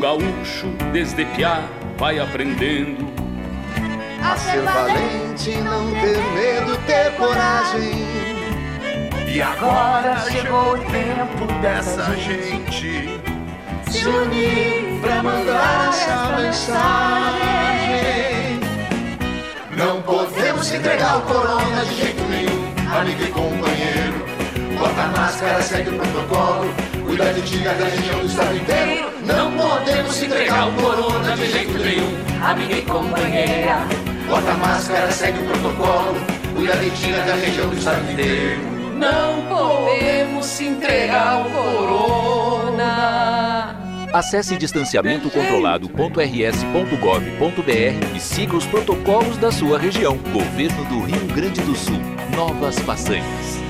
Gaúcho, desde piá, vai aprendendo a ser valente, não ter medo, ter coragem. E agora chegou o tempo dessa gente se unir pra mandar essa mensagem. Não podemos entregar o corona de jeito nenhum, amigo e companheiro. Bota a máscara, segue o protocolo. Cuida de ti, da região do estado inteiro. Não podemos entregar o corona de jeito nenhum. Amiga e companheira. Bota a máscara, segue o protocolo. Cuida de ti, da região do estado inteiro. Não podemos entregar o corona. Acesse distanciamentocontrolado.rs.gov.br e siga os protocolos da sua região. Governo do Rio Grande do Sul. Novas façanhas.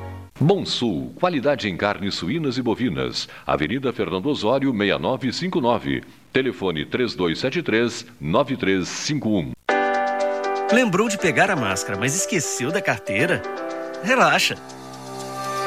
Bom Sul, qualidade em carnes suínas e bovinas. Avenida Fernando Osório, 6959. Telefone 3273-9351. Lembrou de pegar a máscara, mas esqueceu da carteira? Relaxa!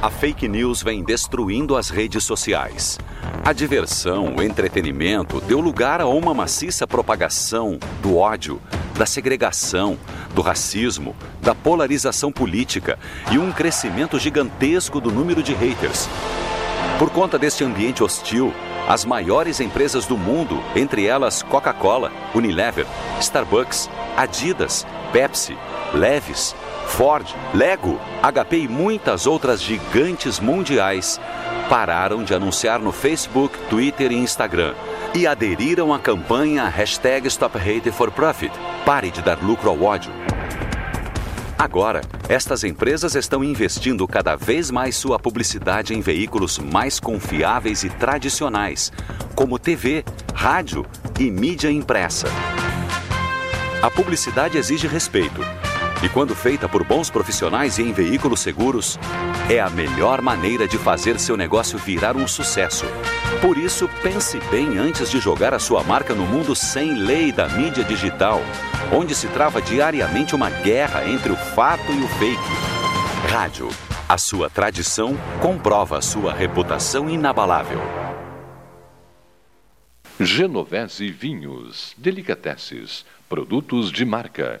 A fake news vem destruindo as redes sociais. A diversão, o entretenimento deu lugar a uma maciça propagação do ódio, da segregação, do racismo, da polarização política e um crescimento gigantesco do número de haters. Por conta deste ambiente hostil, as maiores empresas do mundo, entre elas Coca-Cola, Unilever, Starbucks, Adidas, Pepsi, Levis, Ford, Lego, HP e muitas outras gigantes mundiais pararam de anunciar no Facebook, Twitter e Instagram e aderiram à campanha hashtag Stop Hate for Profit. Pare de dar lucro ao ódio. Agora, estas empresas estão investindo cada vez mais sua publicidade em veículos mais confiáveis e tradicionais, como TV, rádio e mídia impressa. A publicidade exige respeito e quando feita por bons profissionais e em veículos seguros, é a melhor maneira de fazer seu negócio virar um sucesso. Por isso, pense bem antes de jogar a sua marca no mundo sem lei da mídia digital, onde se trava diariamente uma guerra entre o fato e o fake. Rádio. A sua tradição comprova sua reputação inabalável. Genovese Vinhos, Delicateces, produtos de marca,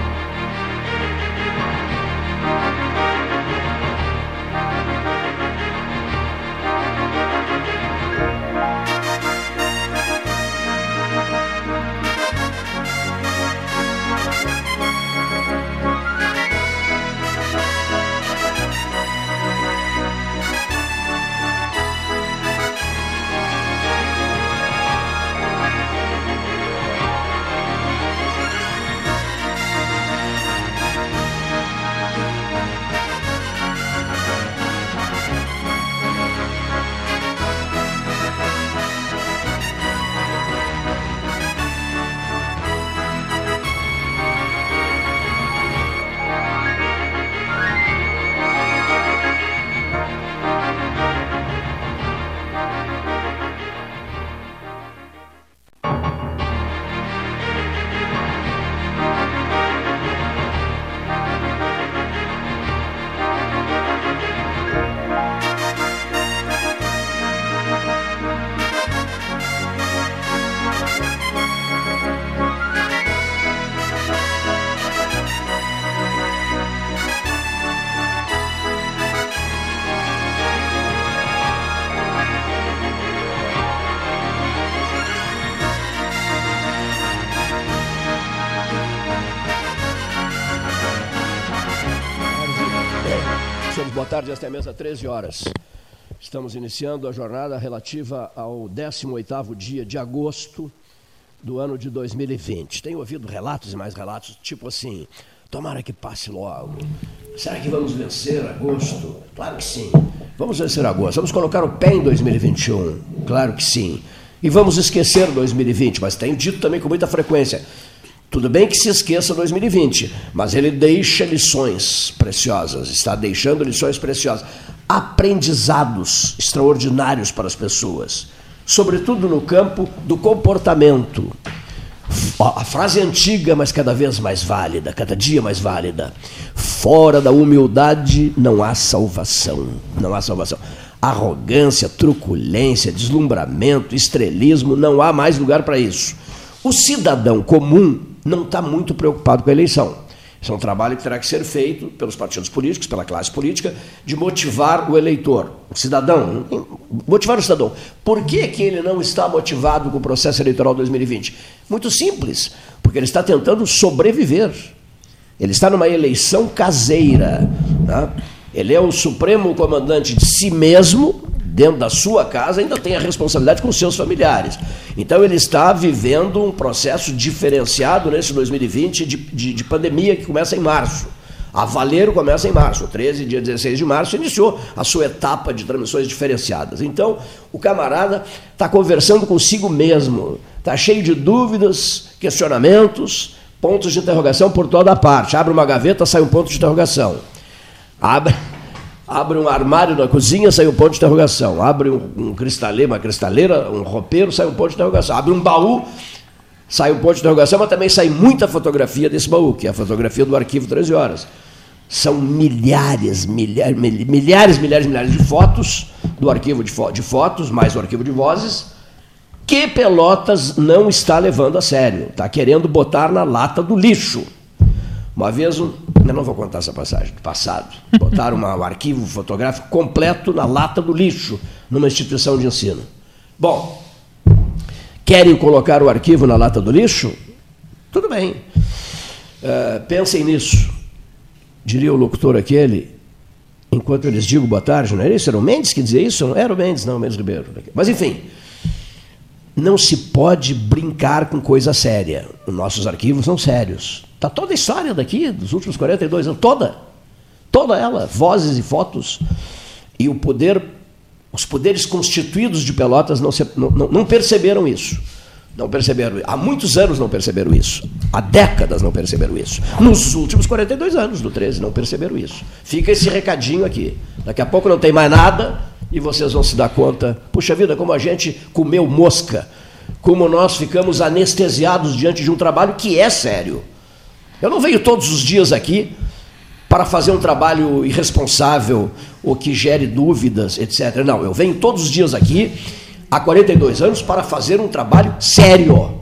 Tarde, esta é mesa 13 horas. Estamos iniciando a jornada relativa ao 18º dia de agosto do ano de 2020. Tenho ouvido relatos e mais relatos, tipo assim, tomara que passe logo. Será que vamos vencer agosto? Claro que sim. Vamos vencer agosto. Vamos colocar o pé em 2021? Claro que sim. E vamos esquecer 2020, mas tenho dito também com muita frequência. Tudo bem que se esqueça 2020, mas ele deixa lições preciosas, está deixando lições preciosas, aprendizados extraordinários para as pessoas, sobretudo no campo do comportamento. A frase antiga, mas cada vez mais válida, cada dia mais válida. Fora da humildade não há salvação. Não há salvação. Arrogância, truculência, deslumbramento, estrelismo, não há mais lugar para isso. O cidadão comum não está muito preocupado com a eleição. Isso é um trabalho que terá que ser feito pelos partidos políticos, pela classe política, de motivar o eleitor, o cidadão. Motivar o cidadão. Por que, que ele não está motivado com o processo eleitoral 2020? Muito simples, porque ele está tentando sobreviver. Ele está numa eleição caseira. Né? Ele é o supremo comandante de si mesmo dentro da sua casa, ainda tem a responsabilidade com seus familiares. Então ele está vivendo um processo diferenciado nesse 2020 de, de, de pandemia que começa em março. A Valeiro começa em março, 13, dia 16 de março, iniciou a sua etapa de transmissões diferenciadas. Então, o camarada está conversando consigo mesmo, está cheio de dúvidas, questionamentos, pontos de interrogação por toda a parte. Abre uma gaveta, sai um ponto de interrogação. Abre, Abre um armário na cozinha, sai um ponto de interrogação. Abre um, um cristaleiro, uma cristaleira, um roupeiro, sai um ponto de interrogação. Abre um baú, sai um ponto de interrogação, mas também sai muita fotografia desse baú, que é a fotografia do arquivo 13 horas. São milhares, milhares, milhares, milhares, milhares de fotos do arquivo de, fo de fotos, mais o arquivo de vozes, que Pelotas não está levando a sério. Está querendo botar na lata do lixo. Uma vez eu não vou contar essa passagem do passado. Botaram uma, um arquivo fotográfico completo na lata do lixo numa instituição de ensino. Bom, querem colocar o arquivo na lata do lixo? Tudo bem. Uh, pensem nisso. Diria o locutor aquele, enquanto eu lhes digo boa tarde, não era isso? Era o Mendes que dizia isso? Não era o Mendes, não, o Mendes Ribeiro. Mas enfim, não se pode brincar com coisa séria. Os nossos arquivos são sérios. Está toda a história daqui, dos últimos 42 anos, toda. Toda ela, vozes e fotos. E o poder, os poderes constituídos de Pelotas não, se, não, não perceberam isso. Não perceberam Há muitos anos não perceberam isso. Há décadas não perceberam isso. Nos últimos 42 anos do 13 não perceberam isso. Fica esse recadinho aqui. Daqui a pouco não tem mais nada, e vocês vão se dar conta, puxa vida, como a gente comeu mosca, como nós ficamos anestesiados diante de um trabalho que é sério. Eu não venho todos os dias aqui para fazer um trabalho irresponsável ou que gere dúvidas, etc. Não, eu venho todos os dias aqui, há 42 anos, para fazer um trabalho sério.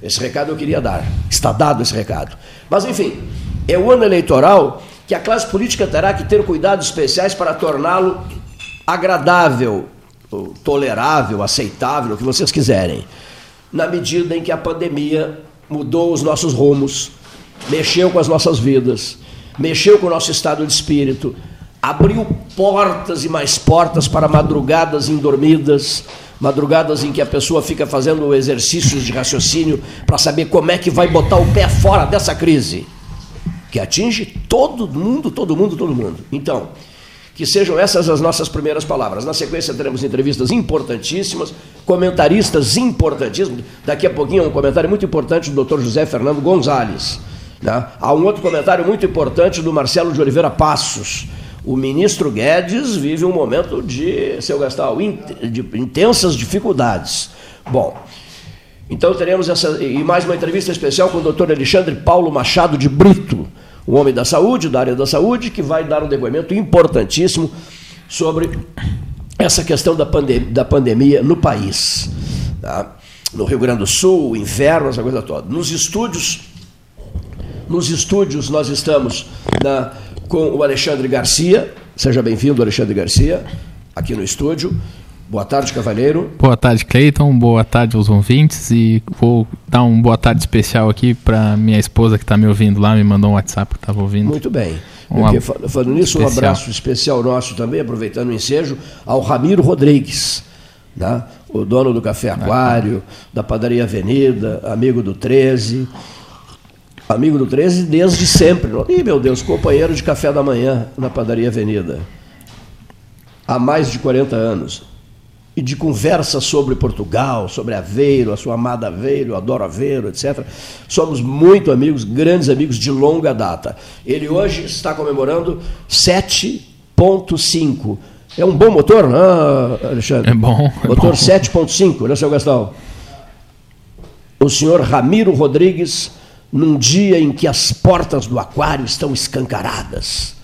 Esse recado eu queria dar. Está dado esse recado. Mas, enfim, é o ano eleitoral que a classe política terá que ter cuidados especiais para torná-lo agradável, tolerável, aceitável, o que vocês quiserem, na medida em que a pandemia mudou os nossos rumos, mexeu com as nossas vidas, mexeu com o nosso estado de espírito, abriu portas e mais portas para madrugadas indormidas, madrugadas em que a pessoa fica fazendo exercícios de raciocínio para saber como é que vai botar o pé fora dessa crise, que atinge todo mundo, todo mundo, todo mundo. Então, que sejam essas as nossas primeiras palavras. Na sequência teremos entrevistas importantíssimas, comentaristas importantíssimos. Daqui a pouquinho um comentário muito importante do Dr. José Fernando Gonzalez. Né? Há um outro comentário muito importante do Marcelo de Oliveira Passos. O ministro Guedes vive um momento de, seu Gastal, de intensas dificuldades. Bom, então teremos essa e mais uma entrevista especial com o Dr. Alexandre Paulo Machado de Brito um homem da saúde, da área da saúde, que vai dar um depoimento importantíssimo sobre essa questão da, pandem da pandemia no país. Tá? No Rio Grande do Sul, inverno, essa coisa toda. Nos estúdios, nos estúdios nós estamos na, com o Alexandre Garcia. Seja bem-vindo, Alexandre Garcia, aqui no estúdio. Boa tarde, Cavalheiro. Boa tarde, Cleiton. Boa tarde aos ouvintes. E vou dar um boa tarde especial aqui para minha esposa que está me ouvindo lá, me mandou um WhatsApp que estava ouvindo. Muito bem. Um Porque, falando nisso, especial. um abraço especial nosso também, aproveitando o ensejo, ao Ramiro Rodrigues, né? o dono do Café Aquário, ah, da Padaria Avenida, amigo do 13. Amigo do 13 desde sempre. Ih, meu Deus, companheiro de café da manhã na Padaria Avenida. Há mais de 40 anos e de conversa sobre Portugal, sobre Aveiro, a sua amada Aveiro, eu adoro Aveiro, etc. Somos muito amigos, grandes amigos de longa data. Ele hoje está comemorando 7.5. É um bom motor, né, Alexandre? É bom. É motor 7.5, né, seu Gastão? O senhor Ramiro Rodrigues, num dia em que as portas do aquário estão escancaradas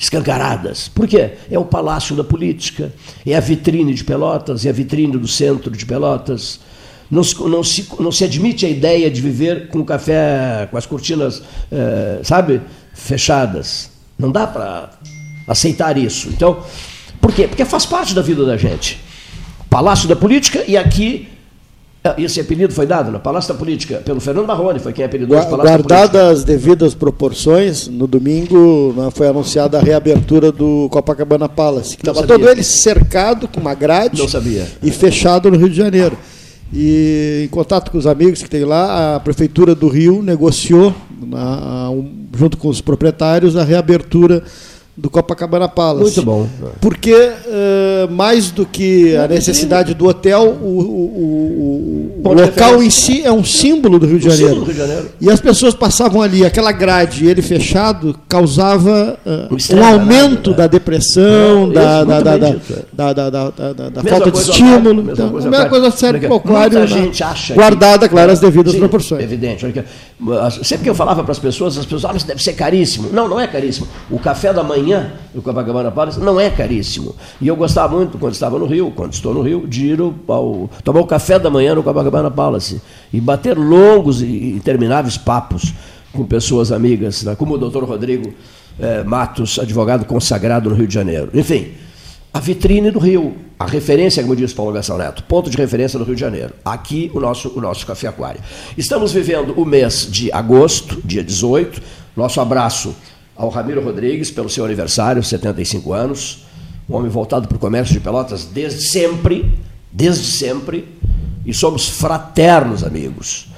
escancaradas. Por quê? É o palácio da política, é a vitrine de Pelotas, é a vitrine do centro de Pelotas. Não se, não se, não se admite a ideia de viver com café, com as cortinas, eh, sabe, fechadas. Não dá para aceitar isso. Então, por quê? Porque faz parte da vida da gente. Palácio da política e aqui esse apelido foi dado na Palácio da Política pelo Fernando Marrone, foi quem apelidou o Palácio Guardadas as devidas proporções, no domingo né, foi anunciada a reabertura do Copacabana Palace, que estava todo ele cercado com uma grade e fechado no Rio de Janeiro. E em contato com os amigos que tem lá, a Prefeitura do Rio negociou, na, junto com os proprietários, a reabertura do Copacabana Palace. Muito bom. Porque, uh, mais do que a necessidade do hotel, o, o, o, o local em si é um símbolo do Rio de Janeiro. Rio de Janeiro. E as pessoas passavam ali, aquela grade, ele fechado, causava uh, um aumento né? da depressão, é, da, da, da, da, falta de estímulo. Mesma então, coisa, a mesma coisa serve para o aquário, guardada, claro, as devidas sim, proporções. Evidente. Sempre que eu falava para as pessoas, as pessoas, ah, isso deve ser caríssimo. Não, não é caríssimo. O café da manhã manhã no Copacabana Palace não é caríssimo. E eu gostava muito, quando estava no Rio, quando estou no Rio, de ir ao, tomar o café da manhã no Copacabana Palace e bater longos e intermináveis papos com pessoas amigas, né? como o doutor Rodrigo eh, Matos, advogado consagrado no Rio de Janeiro. Enfim, a vitrine do Rio, a referência, como diz Paulo Gastão Neto, ponto de referência do Rio de Janeiro. Aqui o nosso, o nosso Café Aquário. Estamos vivendo o mês de agosto, dia 18. Nosso abraço ao Ramiro Rodrigues pelo seu aniversário, 75 anos, um homem voltado para o comércio de Pelotas desde sempre, desde sempre, e somos fraternos amigos.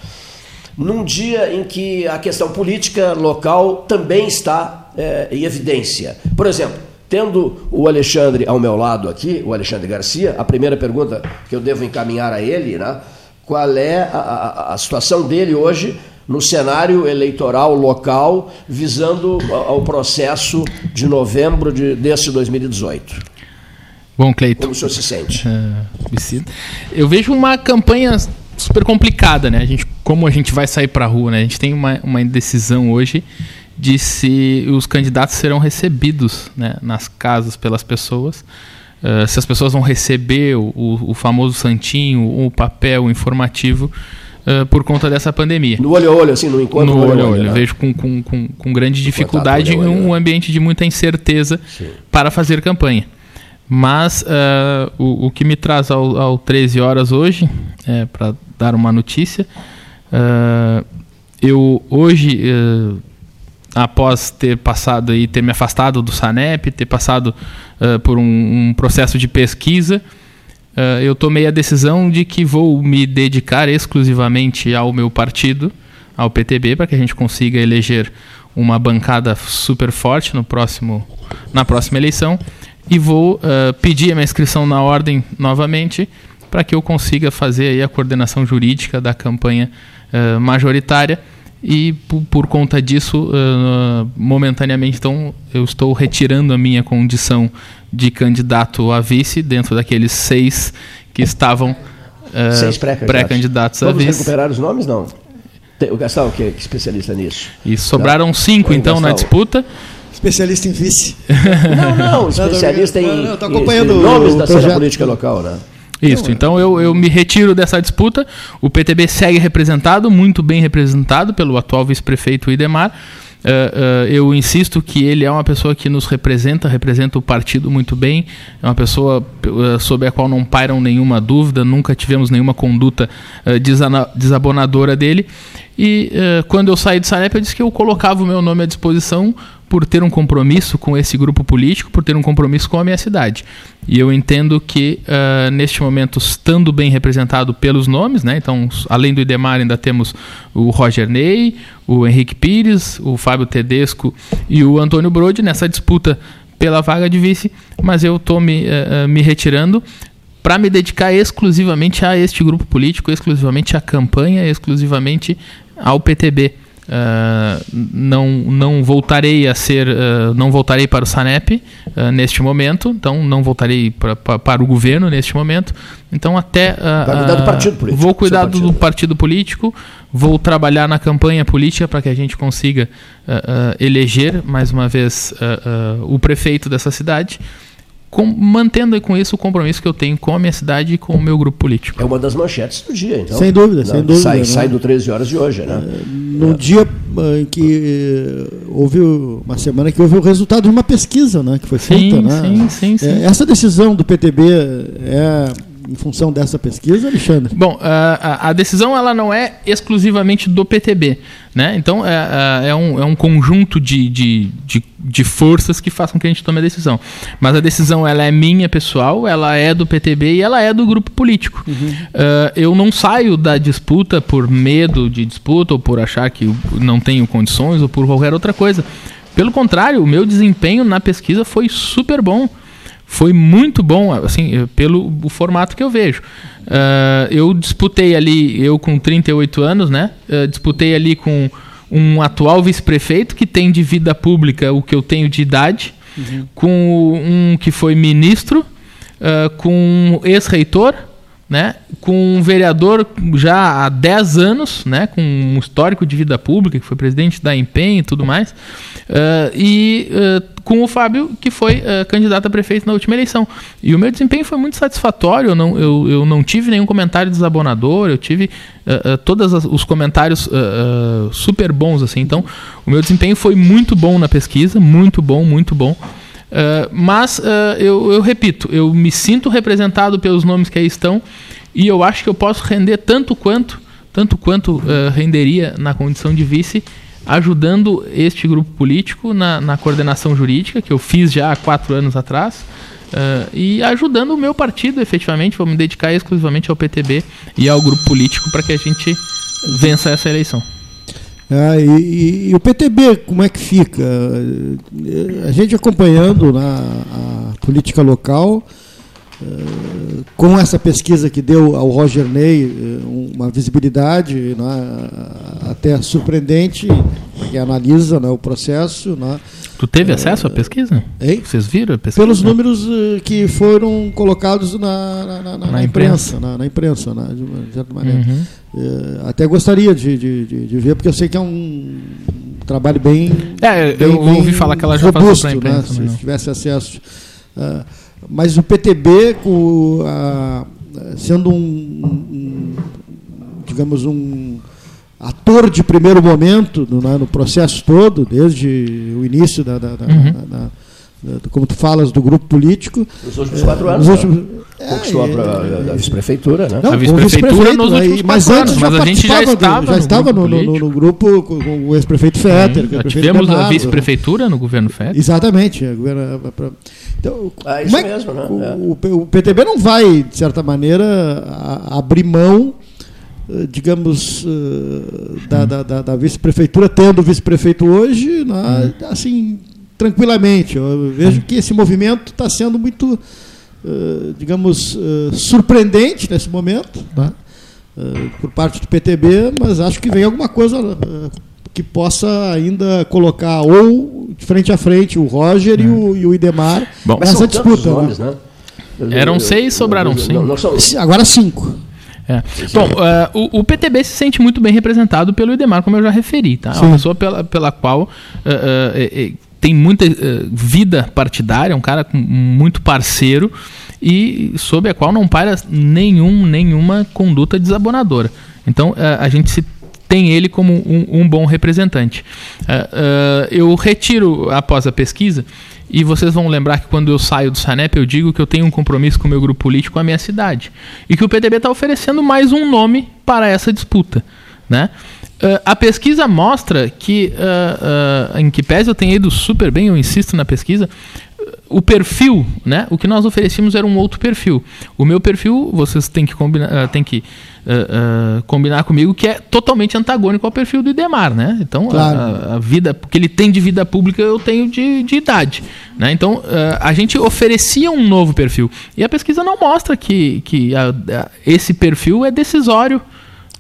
Num dia em que a questão política local também está é, em evidência. Por exemplo, tendo o Alexandre ao meu lado aqui, o Alexandre Garcia, a primeira pergunta que eu devo encaminhar a ele, né? Qual é a, a, a situação dele hoje no cenário eleitoral local, visando ao processo de novembro de, desse 2018? Bom, Cleiton. Como o senhor se sente? Uh, eu vejo uma campanha super complicada, né? A gente, como a gente vai sair para a rua, né? A gente tem uma, uma indecisão hoje de se os candidatos serão recebidos né, nas casas pelas pessoas. Uh, se as pessoas vão receber o, o, famoso santinho, o papel informativo uh, por conta dessa pandemia. No olho a olho, assim, no encontro no olho a olho. olho. Vejo com, com, com, com grande dificuldade em um ambiente de muita incerteza Sim. para fazer campanha. Mas uh, o, o, que me traz ao, ao 13 horas hoje, é, para dar uma notícia, eu hoje após ter passado e ter me afastado do Sanep, ter passado uh, por um, um, processo de pesquisa, uh, eu tomei a decisão de que vou me dedicar exclusivamente ao meu partido, ao PTB, para que a gente consiga eleger uma bancada super forte no próximo, na próxima eleição. E vou uh, pedir a minha inscrição na ordem novamente para que eu consiga fazer a coordenação jurídica da campanha majoritária. E por, conta disso, uh, momentaneamente, então, eu estou retirando a minha condição de candidato a vice dentro daqueles seis que estavam uh, seis pré-candidatos pré a vice. Vamos recuperar os nomes, não? O Gastão, que é especialista nisso. E sobraram tá. cinco, então, Gastão. na disputa. Especialista em vice. Não, não, especialista em, não, não, acompanhando em nomes da cena política local, né? Isso, então eu, eu me retiro dessa disputa. O PTB segue representado, muito bem representado pelo atual vice-prefeito Idemar. Uh, eu insisto que ele é uma pessoa que nos representa, representa o partido muito bem, é uma pessoa uh, sobre a qual não pairam nenhuma dúvida, nunca tivemos nenhuma conduta desabonadora dele. E quando eu saí de Sanep, eu disse que eu colocava o meu nome à disposição por ter um compromisso com esse grupo político, por ter um compromisso com a minha cidade. E eu entendo que, uh, neste momento, estando bem representado pelos nomes, né? então, além do Idemar, ainda temos o Roger Ney, o Henrique Pires, o Fábio Tedesco e o Antônio Brode nessa disputa pela vaga de vice, mas eu estou me, uh, me retirando para me dedicar exclusivamente a este grupo político, exclusivamente à campanha, exclusivamente ao PTB. Uh, não, não voltarei a ser, uh, não voltarei para o Sanep uh, neste momento, então não voltarei pra, pra, para o governo neste momento. Então até cuidar do partido político, vou cuidar partido. do partido político, vou trabalhar na campanha política para que a gente consiga eleger mais uma vez o prefeito dessa cidade com, mantendo com isso o compromisso que eu tenho com a minha cidade e com o meu grupo político. É uma das manchetes do dia, então. Sem dúvida, sem dúvida. Sai, né? sai do 13 horas de hoje, né? É, no é. dia eh, em que eh, houve uma semana que houve o resultado de uma pesquisa, né, que foi feita, sim, né? Sim, sim, sim. É, essa decisão do PTB é em função dessa pesquisa, Alexandre? Bom, a, a decisão ela não é exclusivamente do PTB. Né? Então, é, é, é, um, é um conjunto de, de, de, de, forças que com que a gente tome a decisão. Mas a decisão ela é minha, pessoal, ela é do PTB e ela é do grupo político. Uhum. Uh, eu não saio da disputa por medo de disputa ou por achar que não tenho condições ou por qualquer outra coisa. Pelo contrário, o meu desempenho na pesquisa foi super bom foi muito bom, assim, pelo o formato que eu vejo. Uh, eu disputei ali, eu com 38 anos, né? Uh, disputei ali com um atual vice-prefeito que tem de vida pública o que eu tenho de idade, uhum. com um que foi ministro, uh, com um ex-reitor, né, com um vereador já há 10 anos, né, com um histórico de vida pública, que foi presidente da Empenho e tudo mais, uh, e uh, com o Fábio, que foi uh, candidato a prefeito na última eleição. E o meu desempenho foi muito satisfatório, eu não, eu, eu não tive nenhum comentário desabonador, eu tive todos os comentários super bons, assim, então o meu desempenho foi muito bom na pesquisa, muito bom, muito bom. Uh, mas uh, eu, eu, repito, eu me sinto representado pelos nomes que aí estão e eu acho que eu posso render tanto quanto, tanto quanto uh, renderia na condição de vice, ajudando este grupo político na, na, coordenação jurídica, que eu fiz já há quatro anos atrás, e ajudando o meu partido, efetivamente, vou me dedicar exclusivamente ao PTB e ao grupo político para que a gente vença essa eleição. Ah, e, e, e, o PTB, como é que fica? A gente acompanhando na, a política local, Uh, com essa pesquisa que deu ao Roger Ney uh, uma visibilidade né, até surpreendente, que analisa né, o processo. Né, Tu teve acesso à pesquisa? Hein? Vocês viram a pesquisa? Pelos números que foram colocados na, na, na, na imprensa, na, na, imprensa, né, de certa maneira. Uhum. Uh, até gostaria de, de, de, de, ver, porque eu sei que é um trabalho bem. É, eu bem, ouvi falar que ela já robusto, passou. Né, se tivesse acesso. Uh, mas o PTB, com, sendo um, um, digamos, um ator de primeiro momento no, no processo todo, desde o início da, da, da, uhum. da como tu falas, do grupo político. Nos últimos quatro anos. Nos últimos, é, conquistou é, a, a vice-prefeitura, né? Não, a vice-prefeitura nos últimos aí, mas antes anos, mas a gente já estava, já estava no, no, no, grupo com o ex-prefeito Fetter. Hum, tivemos Bernardo. a vice-prefeitura no governo Fetter. Exatamente. Então, ah, isso é, mesmo, né? O, o, PTB não vai, de certa maneira, a, abrir mão eh, digamos, uh, da, da, da, da vice-prefeitura, tendo vice-prefeito hoje, né, hum. assim, tranquilamente. Eu vejo que esse movimento está sendo muito, uh, digamos, uh, surpreendente nesse momento, tá? uh, por parte do PTB, mas acho que vem alguma coisa que possa ainda colocar ou frente a frente o Roger e, o, e o Idemar Bom, nessa disputa. Né? Nomes, né? Eram seis, sobraram cinco. Agora cinco. É. Bom, uh, o, o, PTB se sente muito bem representado pelo Idemar, como eu já referi, tá? É uma pessoa pela, pela qual uh, uh, tem muita vida partidária, um cara muito parceiro e sob a qual não para nenhum, nenhuma conduta desabonadora. Então a gente se tem ele como um, um bom representante. eu retiro após a pesquisa e vocês vão lembrar que quando eu saio do Sanep, eu digo que eu tenho um compromisso com o meu grupo político, a minha cidade. E que o PTB está oferecendo mais um nome para essa disputa. Né? Uh, a pesquisa mostra que, uh, uh, em que pese eu tenha ido super bem, eu insisto na pesquisa, o perfil, né? O que nós oferecíamos era um outro perfil. O meu perfil, vocês têm que combinar, têm que combinar comigo que é totalmente antagônico ao perfil do Idemar, né? Então claro. a, a, vida, porque ele tem de vida pública, eu tenho de, de idade, né? Então a gente oferecia um novo perfil e a pesquisa não mostra que, que a, esse perfil é decisório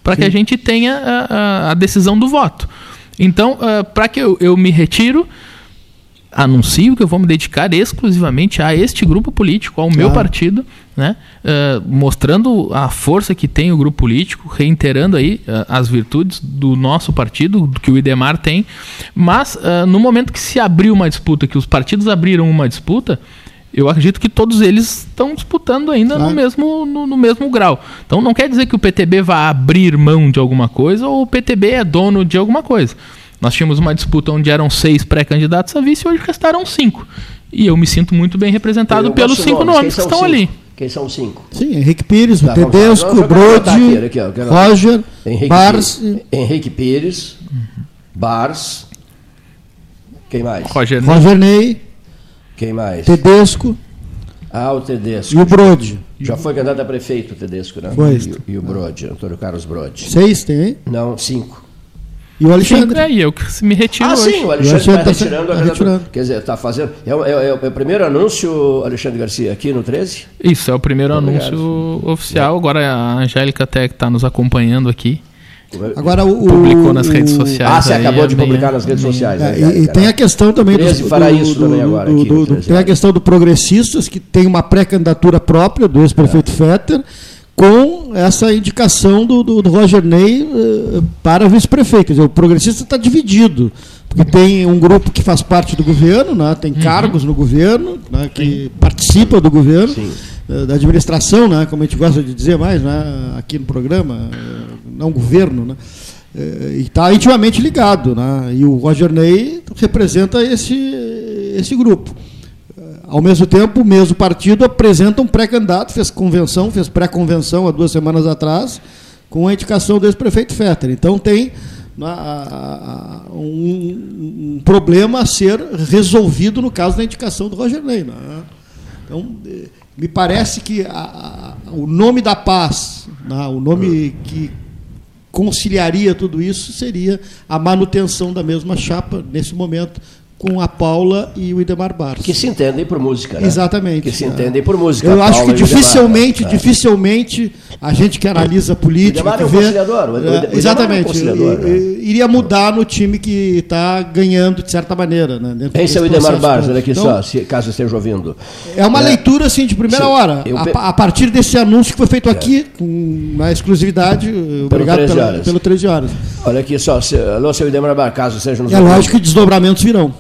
para que a gente tenha a, a, decisão do voto. Então, para que eu, eu me retiro anuncio que eu vou me dedicar exclusivamente a este grupo político, ao meu partido, né? Uh, mostrando a força que tem o grupo político, reiterando aí uh, as virtudes do nosso partido, que o Idemar tem. Mas uh, no momento que se abriu uma disputa, que os partidos abriram uma disputa, eu acredito que todos eles estão disputando ainda claro. no, mesmo, no, no, mesmo grau. Então não quer dizer que o PTB vai abrir mão de alguma coisa ou o PTB é dono de alguma coisa. Nós tínhamos uma disputa onde eram seis pré-candidatos a vice e hoje restaram cinco. E eu me sinto muito bem representado eu pelos cinco nomes, nomes que estão cinco? ali. Quem são os cinco? Sim, Henrique Pires, tá, Tedesco, Brode, aqui, Roger, Henrique Bars. Pires, Henrique Pires, Bars. Quem mais? Roger, Roger Ney. Quem mais? Tedesco. Ah, o Tedesco. E o Brode. Já foi candidato a prefeito, o Tedesco, né? Foi. E, e o Brode, Antônio Carlos Brode. Seis tem? Não, cinco. E o Alexandre. Sim, é, eu me retiro ah, hoje. sim, o Alexandre está retirando, tá retirando. Quer dizer, está fazendo. É, é, é, o primeiro anúncio, Alexandre Garcia, aqui no 13? Isso, é o primeiro Obrigado. anúncio oficial. É. Agora a Angélica até está nos acompanhando aqui. Agora o, publicou nas redes sociais. Ah, você acabou de publicar nas redes sociais. É, né, e, e tem a questão também do, fará do, isso do, também agora. Aqui, do, tem a questão do progressistas que tem uma pré-candidatura própria do ex-prefeito é. Fetter com essa indicação do, do, do Roger Ney uh, para vice-prefeito. O progressista está dividido, porque tem um grupo que faz parte do governo, né, tem uhum. cargos no governo, né, que Sim. participa do governo, uh, da administração, né, como a gente gosta de dizer mais né, aqui no programa, uh, não governo, né, e está intimamente ligado. Né, e o Roger Ney representa esse, esse grupo. Ao mesmo tempo, o mesmo partido apresenta um pré-candidato, fez convenção, fez pré-convenção há duas semanas atrás, com a indicação do ex-prefeito Fetter. Então tem né, um, um, problema a ser resolvido no caso da indicação do Roger Ney. Né? Então, eh, me parece que a, a, o nome da paz, né, o nome que conciliaria tudo isso seria a manutenção da mesma chapa nesse momento com a Paula e o Idemar Barros. Que se entendem por música, né? Exatamente. Que se entendem por música. Eu acho Paula que e o Idemar. dificilmente, É. dificilmente a gente que analisa política, Idemar que é um vê, conciliador, o- o é, Idemar é um exatamente, conciliador, iria mudar no time que está ganhando de certa maneira, né? Esse é o Idemar Barros, olha aqui Então, só, se, caso esteja ouvindo. É uma leitura assim de primeira Sim. hora. Eu A, É. a partir desse anúncio que foi feito aqui, com, na exclusividade, obrigado 13 pela- horas. pelo 13 horas. Olha aqui só, se, alô, seu Idemar Barros, caso esteja nos É lógico que desdobramentos virão.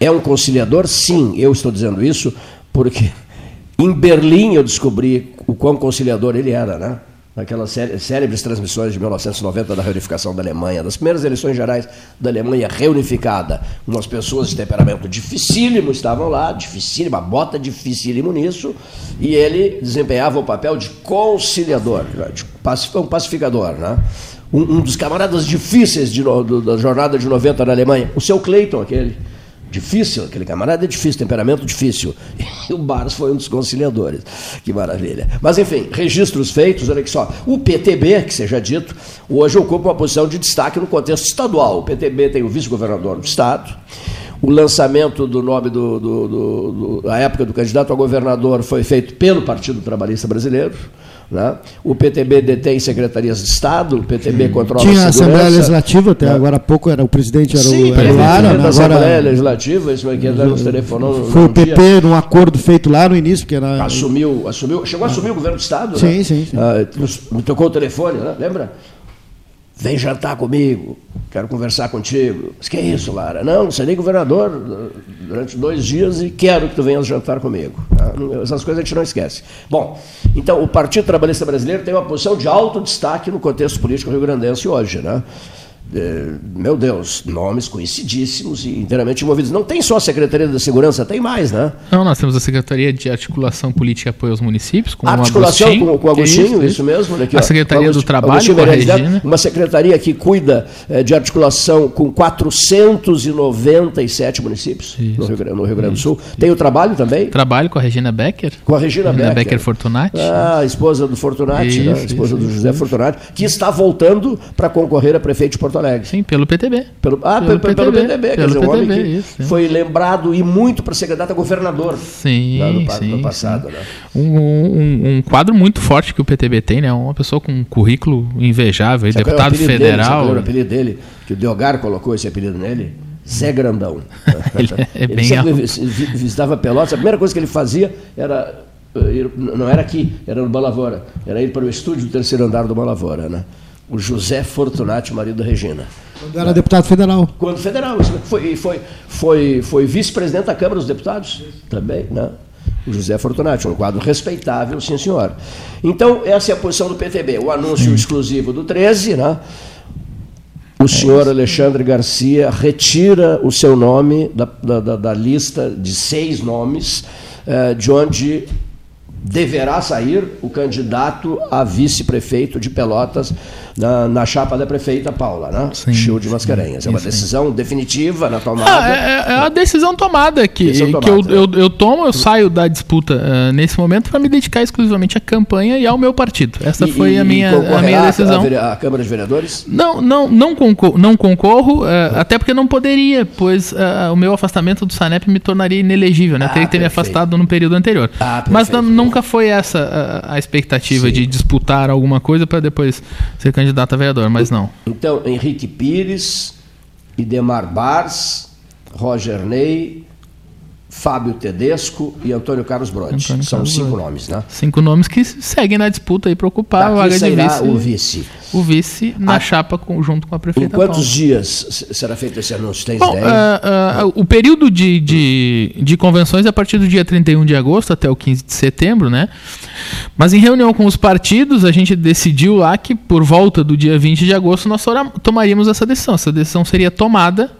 É um conciliador? Sim, eu estou dizendo isso porque em Berlim eu descobri o quão conciliador ele era, né? Naquelas cé- célebres transmissões de 1990 da reunificação da Alemanha, das primeiras eleições gerais da Alemanha reunificada. Umas pessoas de temperamento dificílimo estavam lá, dificílimo, a bota dificílimo nisso, e ele desempenhava o papel de conciliador, de um pacificador, né? Um, um dos camaradas difíceis de do- da jornada de 90 na Alemanha, o seu Clayton, aquele. Difícil, aquele camarada é difícil, temperamento difícil. E o Barros foi um dos conciliadores. Que maravilha. Mas, enfim, registros feitos, olha só. O PTB, que seja dito, hoje ocupa uma posição de destaque no contexto estadual. O PTB tem o vice-governador do Estado. O lançamento do nome do, do, do, do, da época do candidato a governador foi feito pelo Partido Trabalhista Brasileiro. Né? O PTB detém secretarias de Estado, o PTB controla Tinha a a. Assembleia Legislativa, até né? agora há pouco era o presidente era Sim, o, era Lara, presidente né? da Assembleia agora Legislativa, isso aqui nos telefonou. foi o PP dia. num acordo feito lá no início, que era Assumiu, assumiu, chegou a assumir o governo do Estado, Sim, né? sim, sim. Ah, nos- me tocou o telefone, né? lembra? Vem jantar comigo, quero conversar contigo. Mas que é isso, Lara? Não, serei governador durante dois dias e quero que tu venhas jantar comigo. Não- Essas coisas a gente não esquece. Bom, então o Partido Trabalhista Brasileiro tem uma posição de alto destaque no contexto político rio-grandense hoje, né? Eh, meu Deus, nomes conhecidíssimos e inteiramente envolvidos. Não tem só a Secretaria da Segurança, tem mais, né? Não, nós temos a Secretaria de Articulação Política e Apoio aos Municípios, com Articulação o Agostinho. com, com o Agostinho, isso, mesmo. olha aqui, a ó. Secretaria Agostinho- do Trabalho, Agostinho com a Neto, Regina. Uma secretaria que cuida eh, de articulação com 497 municípios no Rio, Grande- no Rio Grande do Sul. Tem o trabalho também? Trabalho com a Regina Becker. Com a Regina, Becker. Fortunati. Ah, a esposa do Fortunati, né? Isso, a esposa isso, do José Fortunati, que está voltando para concorrer a prefeito de Porto Alegre. Sim, pelo PTB. Pelo, ah, Pelo pelo, pelo PTB, PTB, quer pelo dizer, um homem PTB, que isso, sim. foi lembrado e muito para ser candidato a governador Sim, lá no, sim, no passado. sim. Né? Um, um- um quadro muito forte que o PTB tem, né? Uma pessoa com um currículo invejável, Sabe é deputado Dele, sabe federal. era o apelido dele? Que o Delgar colocou esse apelido nele? Zé Grandão. Ele é bem sempre alto. vis- vi- visitava Pelotas. A primeira coisa que ele fazia era. eh, não era aqui, era no Balavora. Era ir para o estúdio do terceiro andar do Balavora. Né? O José Fortunati, marido da Regina. quando era deputado federal. Quando federal, isso foi, foi, foi, foi vice-presidente da Câmara dos Deputados também, né? O José Fortunati, um quadro respeitável, sim senhor. Então, essa é a posição do PTB. O anúncio exclusivo do 13, né? O senhor Alexandre Garcia retira o seu nome da, da, da- da lista de seis nomes, eh, de onde deverá sair o candidato a vice-prefeito de Pelotas na, na chapa da prefeita Paula, né? Sim, Chiu de Mascarenhas. É uma sim, sim. decisão definitiva na tomada. Ah, é, é- é a decisão tomada que, Decisão que eu, tomada. eu, eu tomo, eu saio da disputa ah, nesse momento para me dedicar exclusivamente à campanha e ao meu partido. Essa E- foi e- a minha, a minha decisão. Vere- à Câmara de Vereadores? Não, não, não, concor não concorro, eh, até porque não poderia, pois ah, o meu afastamento do Sanep me tornaria inelegível, né? Ah, Teria que ter me afastado no período anterior. Ah, Mas nunca foi essa a, a expectativa Sim. de disputar alguma coisa para depois ser candidato a vereador, mas não. Então, Henrique Pires, Idemar Bars, Roger Ney, Fábio Tedesco e Antônio Carlos. Antônio São Carlos cinco nomes, né? Cinco nomes que seguem na disputa aí para ocupar a Daqui vaga de vice. o vice. O vice na Ah. chapa com- junto com a Em prefeita quantos Paula. dias será feito esse anúncio? Tens Bom, ideia? ah, ah, o período de, de, de convenções é a partir do dia 31 de agosto até o 15 de setembro, né? Mas em reunião com os partidos, a gente decidiu lá que por volta do dia 20 de agosto nós tomaríamos essa decisão. Essa decisão seria tomada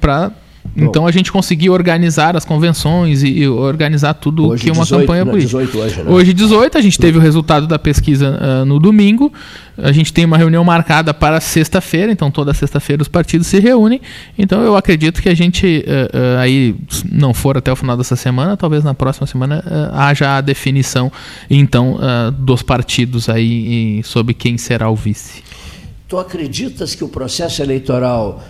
para. Então a gente conseguir organizar as convenções e, e organizar tudo Hoje, que uma 18, campanha não, política. 18 hoje, né? Hoje 18, a gente teve o resultado da pesquisa ah, no domingo. A gente tem uma reunião marcada para sexta-feira, então toda sexta-feira os partidos se reúnem. Então eu acredito que a gente ah, ah, aí não for até o final dessa semana, talvez na próxima semana haja a definição então dos partidos aí sobre quem será o vice. Tu acreditas que o processo eleitoral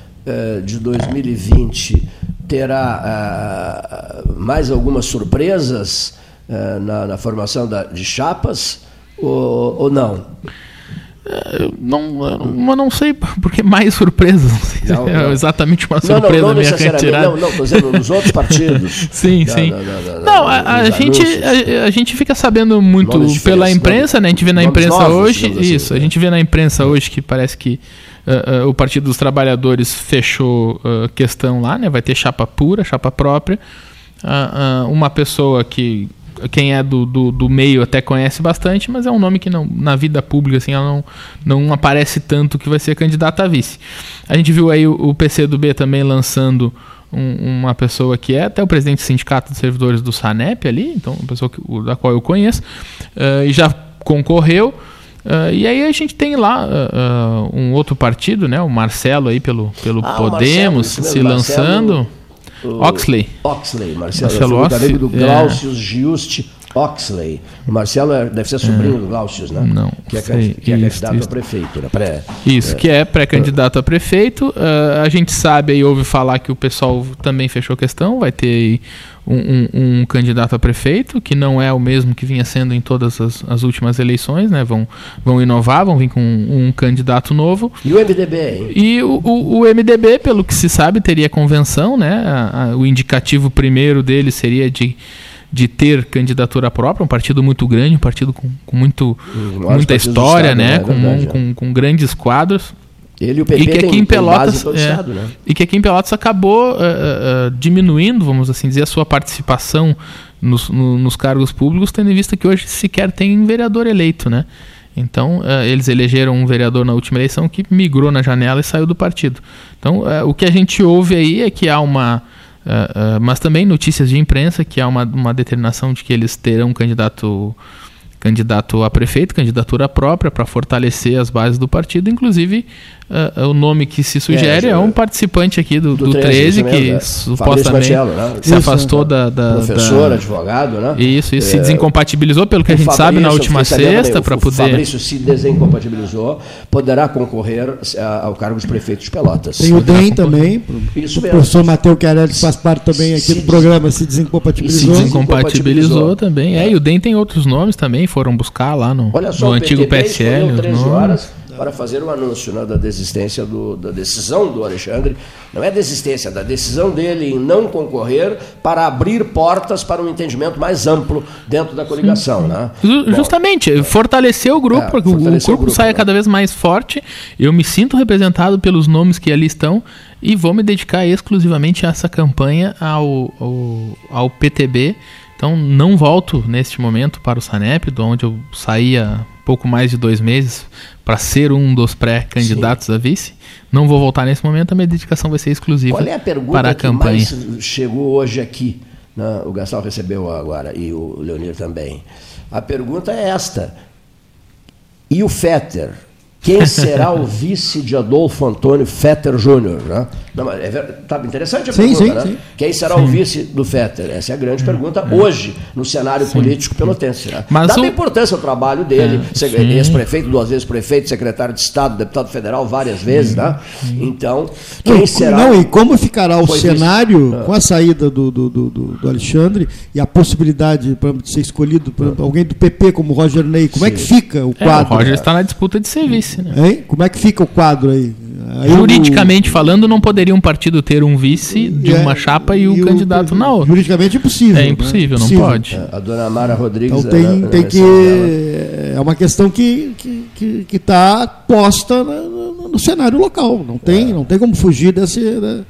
de 2020 terá uh, mais algumas surpresas uh, na, na, formação da, de chapas ou, ou não? É, não, eu não sei porque mais surpresas. Não, é não. exatamente uma surpresa não, não, não minha retirada. Não, não, estou dizendo nos outros partidos. sim, da, sim. Da, da, não, a, a gente, a, a, gente fica sabendo muito pela imprensa, né? A gente vê na imprensa novos, hoje. Assim, isso, né? a gente vê na imprensa hoje que parece que uh, o Partido dos Trabalhadores fechou uh, questão lá, né? Vai ter chapa pura, chapa própria. uma pessoa que quem é do, do, do, meio até conhece bastante, mas é um nome que não, na vida pública assim, ela não, não aparece tanto que vai ser candidata a vice. A gente viu aí o, o PCdoB também lançando um, uma pessoa que é até o presidente do Sindicato de Servidores do SANEP ali, então uma pessoa que, da qual eu conheço, uh, e já concorreu. Uh, e aí a gente tem lá uh, um outro partido, né, o Marcelo aí pelo, pelo ah, Podemos Marcelo, se lançando. Marcelo Oxley. Oxley, Marcelo, Marcelo Oxley, do Glaucius é. Giusti Oxley. O Marcelo é, deve ser sobrinho é. do Glaucius, né? Não. Que é, sei, que é isso, candidato isso. a prefeito, né? Pré, isso, é, que é pré-candidato a prefeito. Uh, a gente sabe e ouve falar que o pessoal também fechou questão, vai ter um, um, um, candidato a prefeito, que não é o mesmo que vinha sendo em todas as, as últimas eleições, né? Vão, vão inovar, vão vir com um, um candidato novo. E o MDB, hein? E o, o, o, MDB, pelo que se sabe, teria convenção, né? A, a, o indicativo primeiro dele seria de de ter candidatura própria, um partido muito grande, um partido com, com muito, muita história, né? Estado, né? com, com, com, grandes quadros. Ele e o PP e que aqui em Pelotas, é, estado, né? E que aqui em Pelotas acabou uh, uh, diminuindo, vamos assim dizer, a sua participação nos, no, nos cargos públicos, tendo em vista que hoje sequer tem vereador eleito, né? Então, eles elegeram um vereador na última eleição que migrou na janela e saiu do partido. Então, o que a gente ouve aí é que há uma Uh, mas também notícias de imprensa que há uma, uma determinação de que eles terão candidato candidato a prefeito, candidatura própria para fortalecer as bases do partido. Inclusive, uh, o nome que se sugere é, é um participante aqui do, do, do 13, 13 que é. supostamente né? se afastou da, da, Professor, da... advogado, né? Isso, isso é, se desincompatibilizou, pelo que a gente Fabrício, sabe, na última sexta, para poder... Fabrício se desincompatibilizou, poderá concorrer ao cargo de prefeito de Pelotas. Tem o DEM também, isso o mesmo. professor Matheus Querelli faz parte também aqui se, do programa, se desincompatibilizou. Se desincompatibilizou também, é, e o DEM tem outros nomes também, foram buscar lá no, Olha só, no antigo PSL. 13 horas para fazer o anúncio né, da desistência do, da decisão do Alexandre, não é desistência, da decisão dele em não concorrer para abrir portas para um entendimento mais amplo dentro da coligação. Né? Justamente, Bom, fortalecer o grupo, é, o, grupo, o grupo saia né? cada vez mais forte. Eu me sinto representado pelos nomes que ali estão e vou me dedicar exclusivamente a essa campanha ao, ao, ao PTB então não volto neste momento para o Sanep, de onde eu saía pouco mais de dois meses para ser um dos pré-candidatos a vice. Não vou voltar nesse momento, a minha dedicação vai ser exclusiva Qual é a pergunta para a que campanha. mais chegou hoje aqui? Né? O Gastal recebeu agora e o Leonir também. A pergunta é esta. E o Fetter? Quem será o vice de Adolfo Antônio Fetter Júnior? Né? Não, é, tá interessante a sim, pergunta, sim, né? Sim. Quem será sim. o vice do Fetter? Essa é a grande pergunta é. hoje no cenário político pelotense. Né? Mas Dada o... importância ao trabalho dele, é, ex-prefeito, duas vezes prefeito, secretário de Estado, deputado federal várias vezes. Né? Então, quem será... Não, e como ficará o cenário ah. com a saída do, do, do, do, Alexandre e a possibilidade de ser escolhido por ah. alguém do PP como Roger Ney? Como é que fica o quadro? É, o Roger está na disputa de serviço vice, né? Hein? Como é que fica o quadro aí? aí Juridicamente o... falando, não poderia um partido ter um vice de é, uma chapa e, e o, candidato na outra. Juridicamente impossível. É impossível, né? não impossível. pode. A dona Mara Rodrigues. Então tem, tem que. É uma questão que está que, que tá posta no, no, cenário local. Não tem, é. não tem como fugir desse. Né?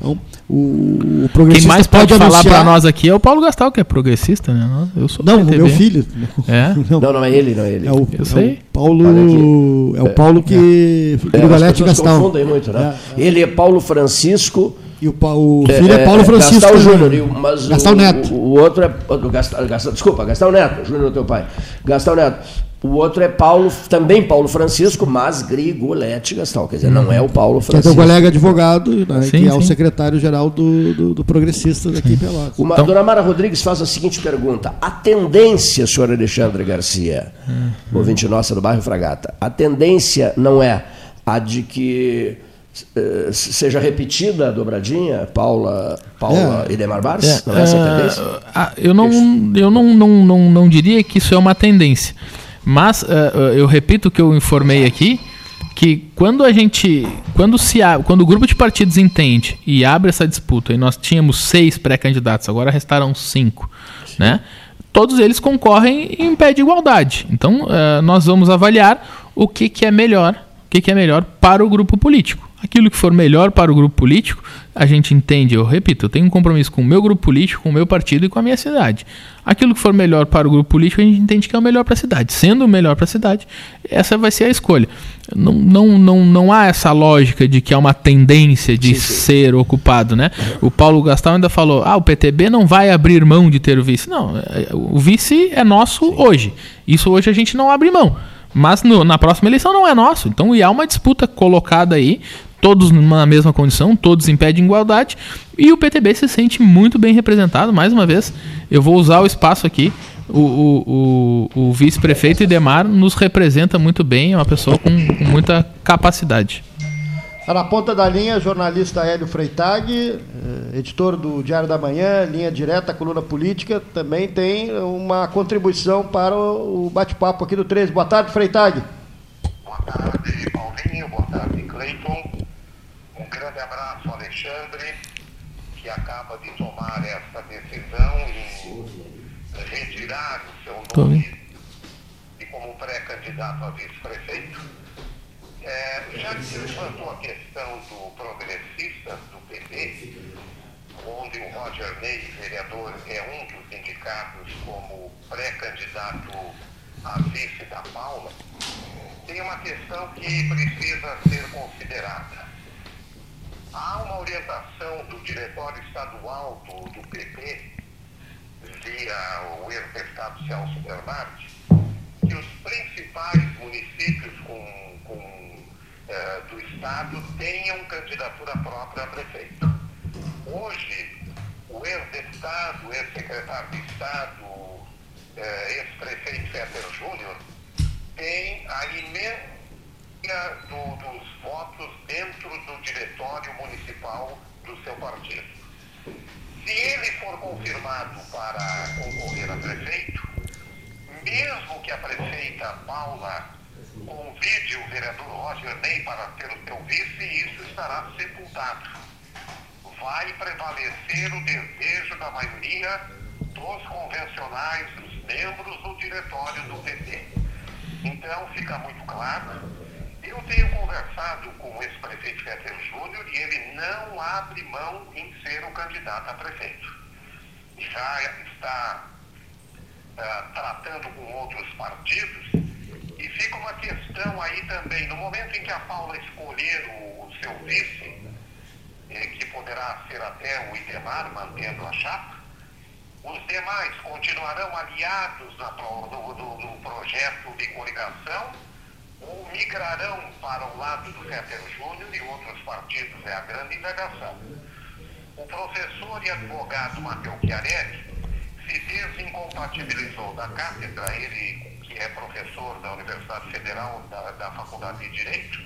Então, o, o Quem mais pode, pode falar para nós aqui é o Paulo Gastal, que é progressista, né? Eu sou Não, meu filho. É? Não, não, é ele, não é ele. É o, Eu sei. É o Paulo, é o Paulo que é. Galete Gastal. confundem muito, né? É. Ele é Paulo Francisco e o, o filho é, é Paulo Francisco. Gastal Júnior, mas Gastal Neto. O, o, outro é o Gastal, Gastal, desculpa, Gastal Neto, Júnior teu pai. Gastal Neto. O outro é Paulo, também Paulo Francisco, mas Grigolete Gastal. Quer dizer, não é o Paulo Francisco. Que é teu colega advogado, né, sim, que é o secretário-geral do, do, do Progressistas aqui em Pelotas. Uma, então, Dona Mara Rodrigues faz a seguinte pergunta. A tendência, senhor Alexandre Garcia, hum, ouvinte nossa do bairro Fragata, a tendência não é a de que eh, seja repetida a dobradinha, Paula, Paula é. e Demar Bars? É. Não é essa a é, tendência? Uh, eu não, eu não, não, não, não diria que isso é uma tendência. Mas uh, eu repito o que eu informei aqui, que quando a gente, quando se quando o grupo de partidos entende e abre essa disputa, e nós tínhamos seis pré-candidatos, agora restaram cinco, Sim. né? Todos eles concorrem em pé de igualdade. Então, uh, nós vamos avaliar o que, que é melhor, o que, que é melhor para o grupo político. Aquilo que for melhor para o grupo político, a gente entende, eu repito, eu tenho um compromisso com o meu grupo político, com o meu partido e com a minha cidade. Aquilo que for melhor para o grupo político, a gente entende que é o melhor para a cidade. Sendo o melhor para a cidade, essa vai ser a escolha. Não, não, não, não há essa lógica de que há uma tendência de sim, sim. ser ocupado. Né? O Paulo Gastal ainda falou: ah, o PTB não vai abrir mão de ter o vice. Não, é, o vice é nosso sim. hoje. Isso hoje a gente não abre mão. Mas no, na próxima eleição não é nosso. Então, e há uma disputa colocada aí todos na mesma condição, todos em pé de igualdade, e o PTB se sente muito bem representado. Mais uma vez, eu vou usar o espaço aqui. O, o, o, o vice-prefeito Idemar nos representa muito bem, é uma pessoa com, com muita capacidade. Está na ponta da linha, jornalista Hélio Freitag, eh, editor do Diário da Manhã, linha direta, coluna política, também tem uma contribuição para o bate-papo aqui do 13. Boa tarde, Freitag. Boa tarde, Paulinho. Boa tarde, Cleiton Alexandre, que acaba de tomar essa decisão em retirar o seu nome e como pré-candidato a vice-prefeito. É, já que levantou a questão do progressista do PT, onde o Roger Ney, vereador, é um dos indicados como pré-candidato a vice da Paula, tem uma questão que precisa ser considerada. Há uma orientação do Diretório Estadual do, do PP, via o ex-deputado Celso Bernardi, que os principais municípios com, com, eh, do Estado tenham candidatura própria a prefeito. Hoje, o ex-deputado, ex-secretário de Estado, eh, ex-prefeito Féter Júnior, tem a imensa do, dos votos dentro do diretório municipal do seu partido. Se ele for confirmado para concorrer a prefeito, mesmo que a prefeita Paula convide o vereador Roger Ney para ter o seu vice, isso estará sepultado. Vai prevalecer o desejo da maioria dos convencionais, dos membros do diretório do PT. Então fica muito claro eu tenho conversado com o ex-prefeito Féter Júnior e ele não abre mão em ser o candidato a prefeito. Já está uh, tratando com outros partidos e fica uma questão aí também, no momento em que a Paula escolher o, seu vice, eh, que poderá ser até o Idemar, mantendo a chapa, os demais continuarão aliados no projeto de coligação ou migrarão para o lado do Féter Júnior e outros partidos, é a grande indagação. O professor e advogado Matheus Chiarelli se desincompatibilizou da cátedra, ele que é professor da Universidade Federal da, da Faculdade de Direito,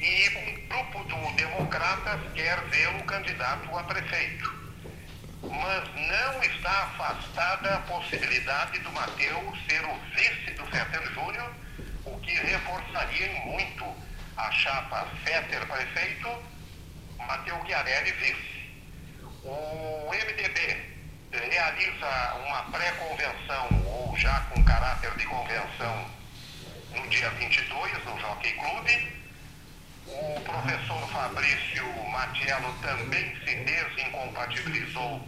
e um grupo do Democratas quer vê-lo candidato a prefeito. Mas não está afastada a possibilidade do Mateus ser o vice do Féter Júnior que reforçaria muito a chapa Fetter prefeito, Matheus Chiarelli vice. O MDB realiza uma pré-convenção, ou já com caráter de convenção, no dia 22, no Jockey Club. O professor Fabrício Matiello também se desincompatibilizou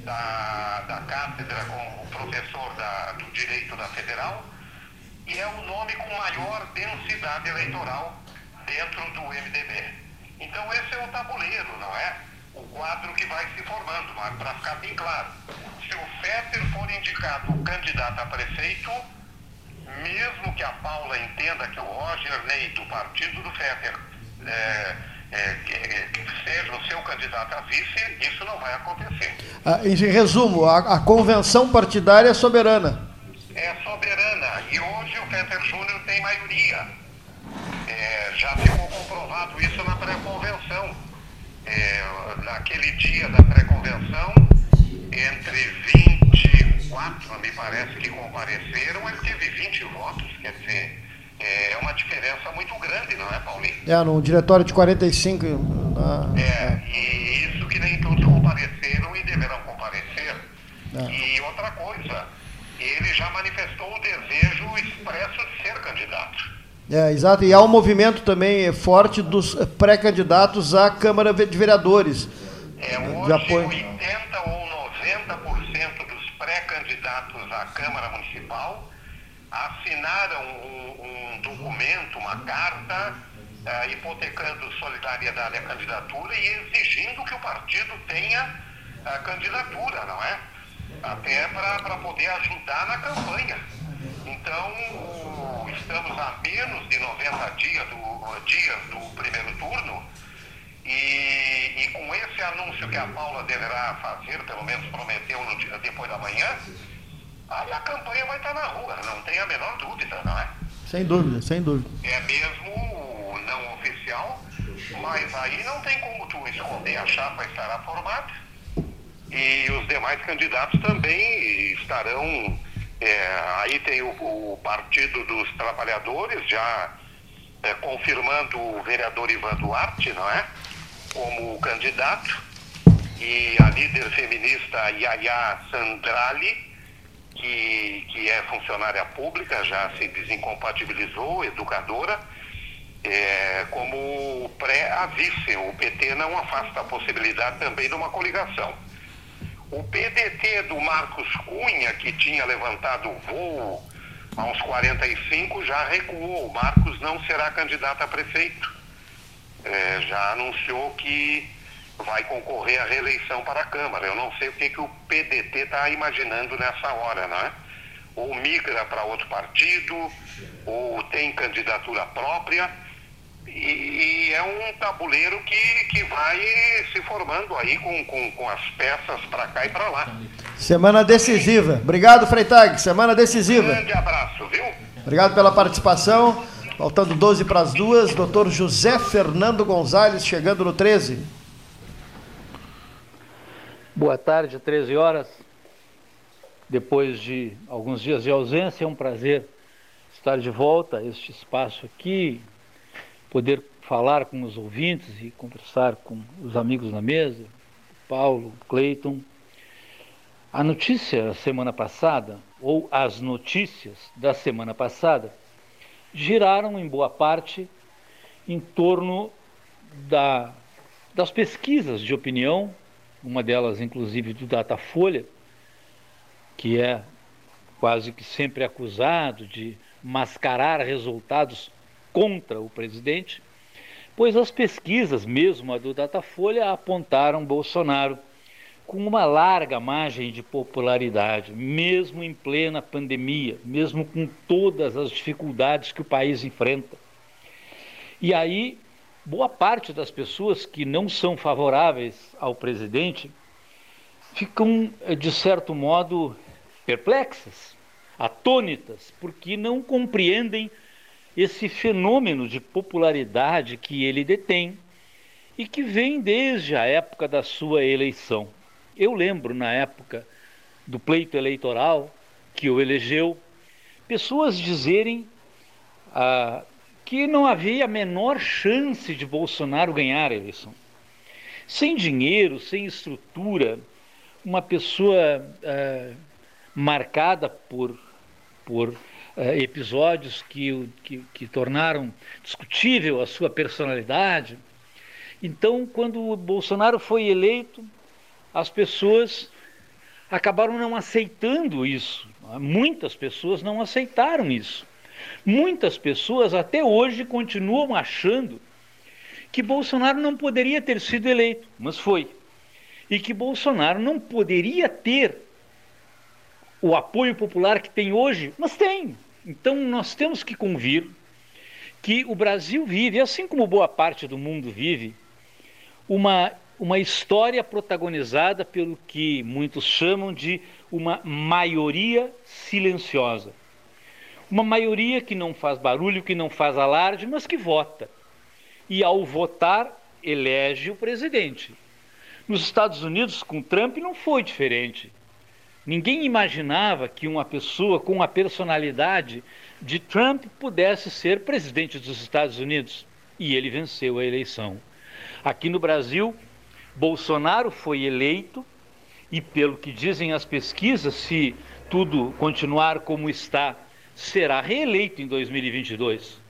da, da cátedra como professor da, do Direito da Federal e é o nome com maior densidade eleitoral dentro do MDB. Então esse é o tabuleiro, não é? O quadro que vai se formando, mas para ficar bem claro, se o Fetter for indicado candidato a prefeito, mesmo que a Paula entenda que o Roger Ney, do partido do Fetter, é, é, que, seja o seu candidato a vice, isso não vai acontecer. Ah, em resumo, a, a convenção partidária é soberana é soberana. E hoje o Peter Júnior tem maioria. É, já ficou comprovado isso na pré-convenção. É, naquele dia da pré-convenção, entre 24, me parece que compareceram, ele teve 20 votos, quer dizer, é uma diferença muito grande, não é, Paulinho? É, no diretório de 45. Na... É, e isso que nem todos compareceram e deverão comparecer. É. E outra coisa, ele já manifestou o desejo expresso de ser candidato. É, exato. E há um movimento também forte dos pré-candidatos à Câmara de Vereadores. É, hoje, de apoio. 80 ou 90% dos pré-candidatos à Câmara Municipal assinaram um, um documento, uma carta, uh, hipotecando solidariedade à candidatura e exigindo que o partido tenha a candidatura, não é? Até para poder ajudar na campanha. Então, estamos a menos de 90 dias do, dias do primeiro turno e, e, com esse anúncio que a Paula deverá fazer, pelo menos prometeu no dia, depois da manhã, aí a campanha vai estar na rua, não tem a menor dúvida, não é? Sem dúvida, sem dúvida. É mesmo não oficial, mas aí não tem como tu esconder, a chapa estará formada e os demais candidatos também estarão é, aí tem o, o, Partido dos Trabalhadores já é, confirmando o vereador Ivan Duarte, não é? Como candidato. E a líder feminista Yaya Sandrali, que, que é funcionária pública, já se desincompatibilizou, educadora, é, como pré-a-vice. O PT não afasta a possibilidade também de uma coligação. O PDT do Marcos Cunha, que tinha levantado o voo a uns 45, já recuou. O Marcos não será candidato a prefeito. É, já anunciou que vai concorrer à reeleição para a Câmara. Eu não sei o que, que o PDT está imaginando nessa hora, não é? Ou migra para outro partido, ou tem candidatura própria e, e, é um tabuleiro que, que vai se formando aí com, com, com as peças para cá e para lá. Semana decisiva. Obrigado, Freitag. Semana decisiva. Um grande abraço, viu? Obrigado pela participação. Faltando 12 para as duas, doutor José Fernando Gonzalez chegando no 13. Boa tarde, 13 horas. Depois de alguns dias de ausência, é um prazer estar de volta a este espaço aqui, poder falar com os ouvintes e conversar com os amigos na mesa, Paulo, Cleiton. A notícia da semana passada, ou as notícias da semana passada, giraram em boa parte em torno da, das pesquisas de opinião, uma delas inclusive do Datafolha, que é quase que sempre acusado de mascarar resultados contra o presidente, pois as pesquisas, mesmo a do Datafolha, apontaram Bolsonaro com uma larga margem de popularidade, mesmo em plena pandemia, mesmo com todas as dificuldades que o país enfrenta. E aí, boa parte das pessoas que não são favoráveis ao presidente ficam, de certo modo, perplexas, atônitas, porque não compreendem esse fenômeno de popularidade que ele detém e que vem desde a época da sua eleição. Eu lembro, na época do pleito eleitoral que o elegeu, pessoas dizerem ah, que não havia a menor chance de Bolsonaro ganhar a eleição. Sem dinheiro, sem estrutura, uma pessoa ah, marcada por, por uh, episódios que, que, que tornaram discutível a sua personalidade. Então, quando o Bolsonaro foi eleito, as pessoas acabaram não aceitando isso. Muitas pessoas não aceitaram isso. Muitas pessoas até hoje continuam achando que Bolsonaro não poderia ter sido eleito, mas foi. E que Bolsonaro não poderia ter o apoio popular que tem hoje, mas tem. Então nós temos que convir que o Brasil vive, assim como boa parte do mundo vive, uma, uma história protagonizada pelo que muitos chamam de uma maioria silenciosa. Uma maioria que não faz barulho, que não faz alarde, mas que vota. e, ao votar, elege o presidente. Nos Estados Unidos, com Trump, não foi diferente. Ninguém imaginava que uma pessoa com a personalidade de Trump pudesse ser presidente dos Estados Unidos. E ele venceu a eleição. Aqui no Brasil, Bolsonaro foi eleito e, pelo que dizem as pesquisas, se tudo continuar como está, será reeleito em 2022.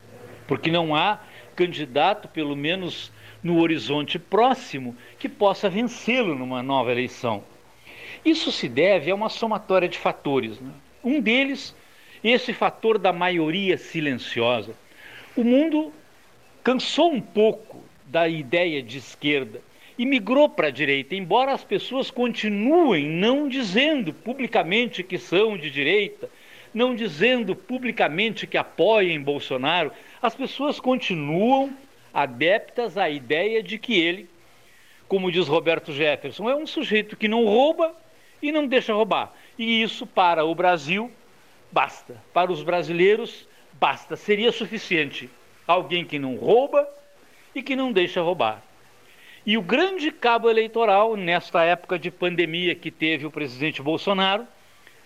Porque não há candidato, pelo menos no horizonte próximo, que possa vencê-lo numa nova eleição. Isso se deve a uma somatória de fatores. Né? Um deles, esse fator da maioria silenciosa. O mundo cansou um pouco da ideia de esquerda e migrou para a direita, embora as pessoas continuem não dizendo publicamente que são de direita, não dizendo publicamente que apoiem Bolsonaro, as pessoas continuam adeptas à ideia de que ele, como diz Roberto Jefferson, é um sujeito que não rouba e não deixa roubar. E isso para o Brasil basta. Para os brasileiros basta, seria suficiente. Alguém que não rouba e que não deixa roubar. E o grande cabo eleitoral nesta época de pandemia que teve o presidente Bolsonaro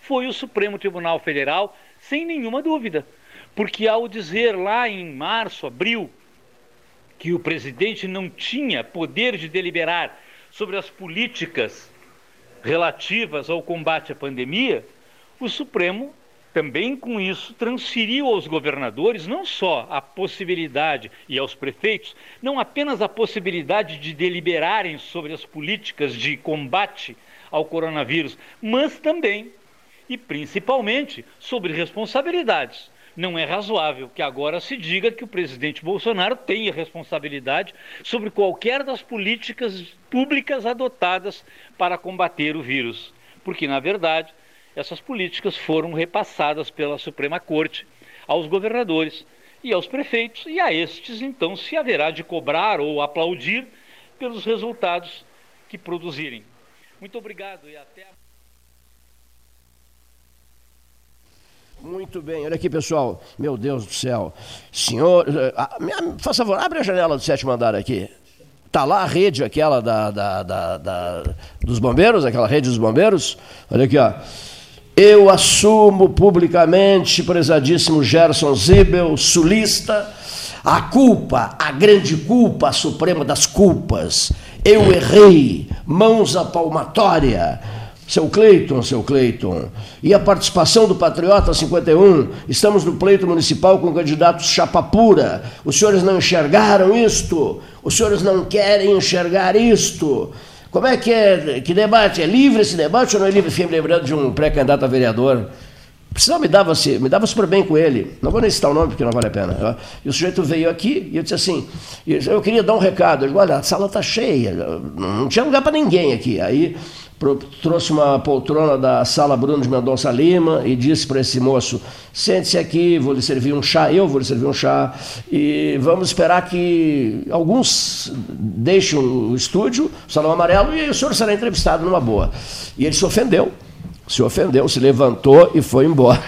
foi o Supremo Tribunal Federal, sem nenhuma dúvida. Porque ao dizer lá em março, abril, que o presidente não tinha poder de deliberar sobre as políticas relativas ao combate à pandemia, o Supremo também com isso transferiu aos governadores não só a possibilidade e aos prefeitos, não apenas a possibilidade de deliberarem sobre as políticas de combate ao coronavírus, mas também e principalmente sobre responsabilidades. Não é razoável que agora se diga que o presidente Bolsonaro tenha responsabilidade sobre qualquer das políticas públicas adotadas para combater o vírus, porque, na verdade, essas políticas foram repassadas pela Suprema Corte aos governadores e aos prefeitos, e a estes, então, se haverá de cobrar ou aplaudir pelos resultados que produzirem. Muito obrigado e até a Muito bem, olha aqui pessoal, meu Deus do céu. Senhor, eh, faça favor, abre a janela do sétimo andar aqui. Tá lá a rede aquela da, da, da, da, dos bombeiros, aquela rede dos bombeiros. Olha aqui, ó. Eu assumo publicamente, prezadíssimo Gerson Zibel, sulista, a culpa, a grande culpa, a suprema das culpas. Eu errei, mãos à palmatória seu Cleiton, seu Cleiton. E a participação do Patriota 51? Estamos no pleito municipal com candidatos chapa pura. Os senhores não enxergaram isto? Os senhores não querem enxergar isto? Como é que é? Que debate? É livre esse debate ou não é livre? Fiquei me lembrando de um pré-candidato a vereador. Precisava me dava, me dava super bem com ele. Não vou nem citar o nome porque não vale a pena. E o sujeito veio aqui e eu disse assim: eu queria dar um recado. Eu disse, olha, a sala está cheia, não tinha lugar para ninguém aqui. Aí trouxe uma poltrona da sala Bruno de Mendonça Lima e disse para esse moço: sente-se aqui, vou lhe servir um chá, eu vou lhe servir um chá, e vamos esperar que alguns deixem o estúdio, o Salão Amarelo, e o senhor será entrevistado numa boa. E ele se ofendeu se ofendeu, se levantou e foi embora.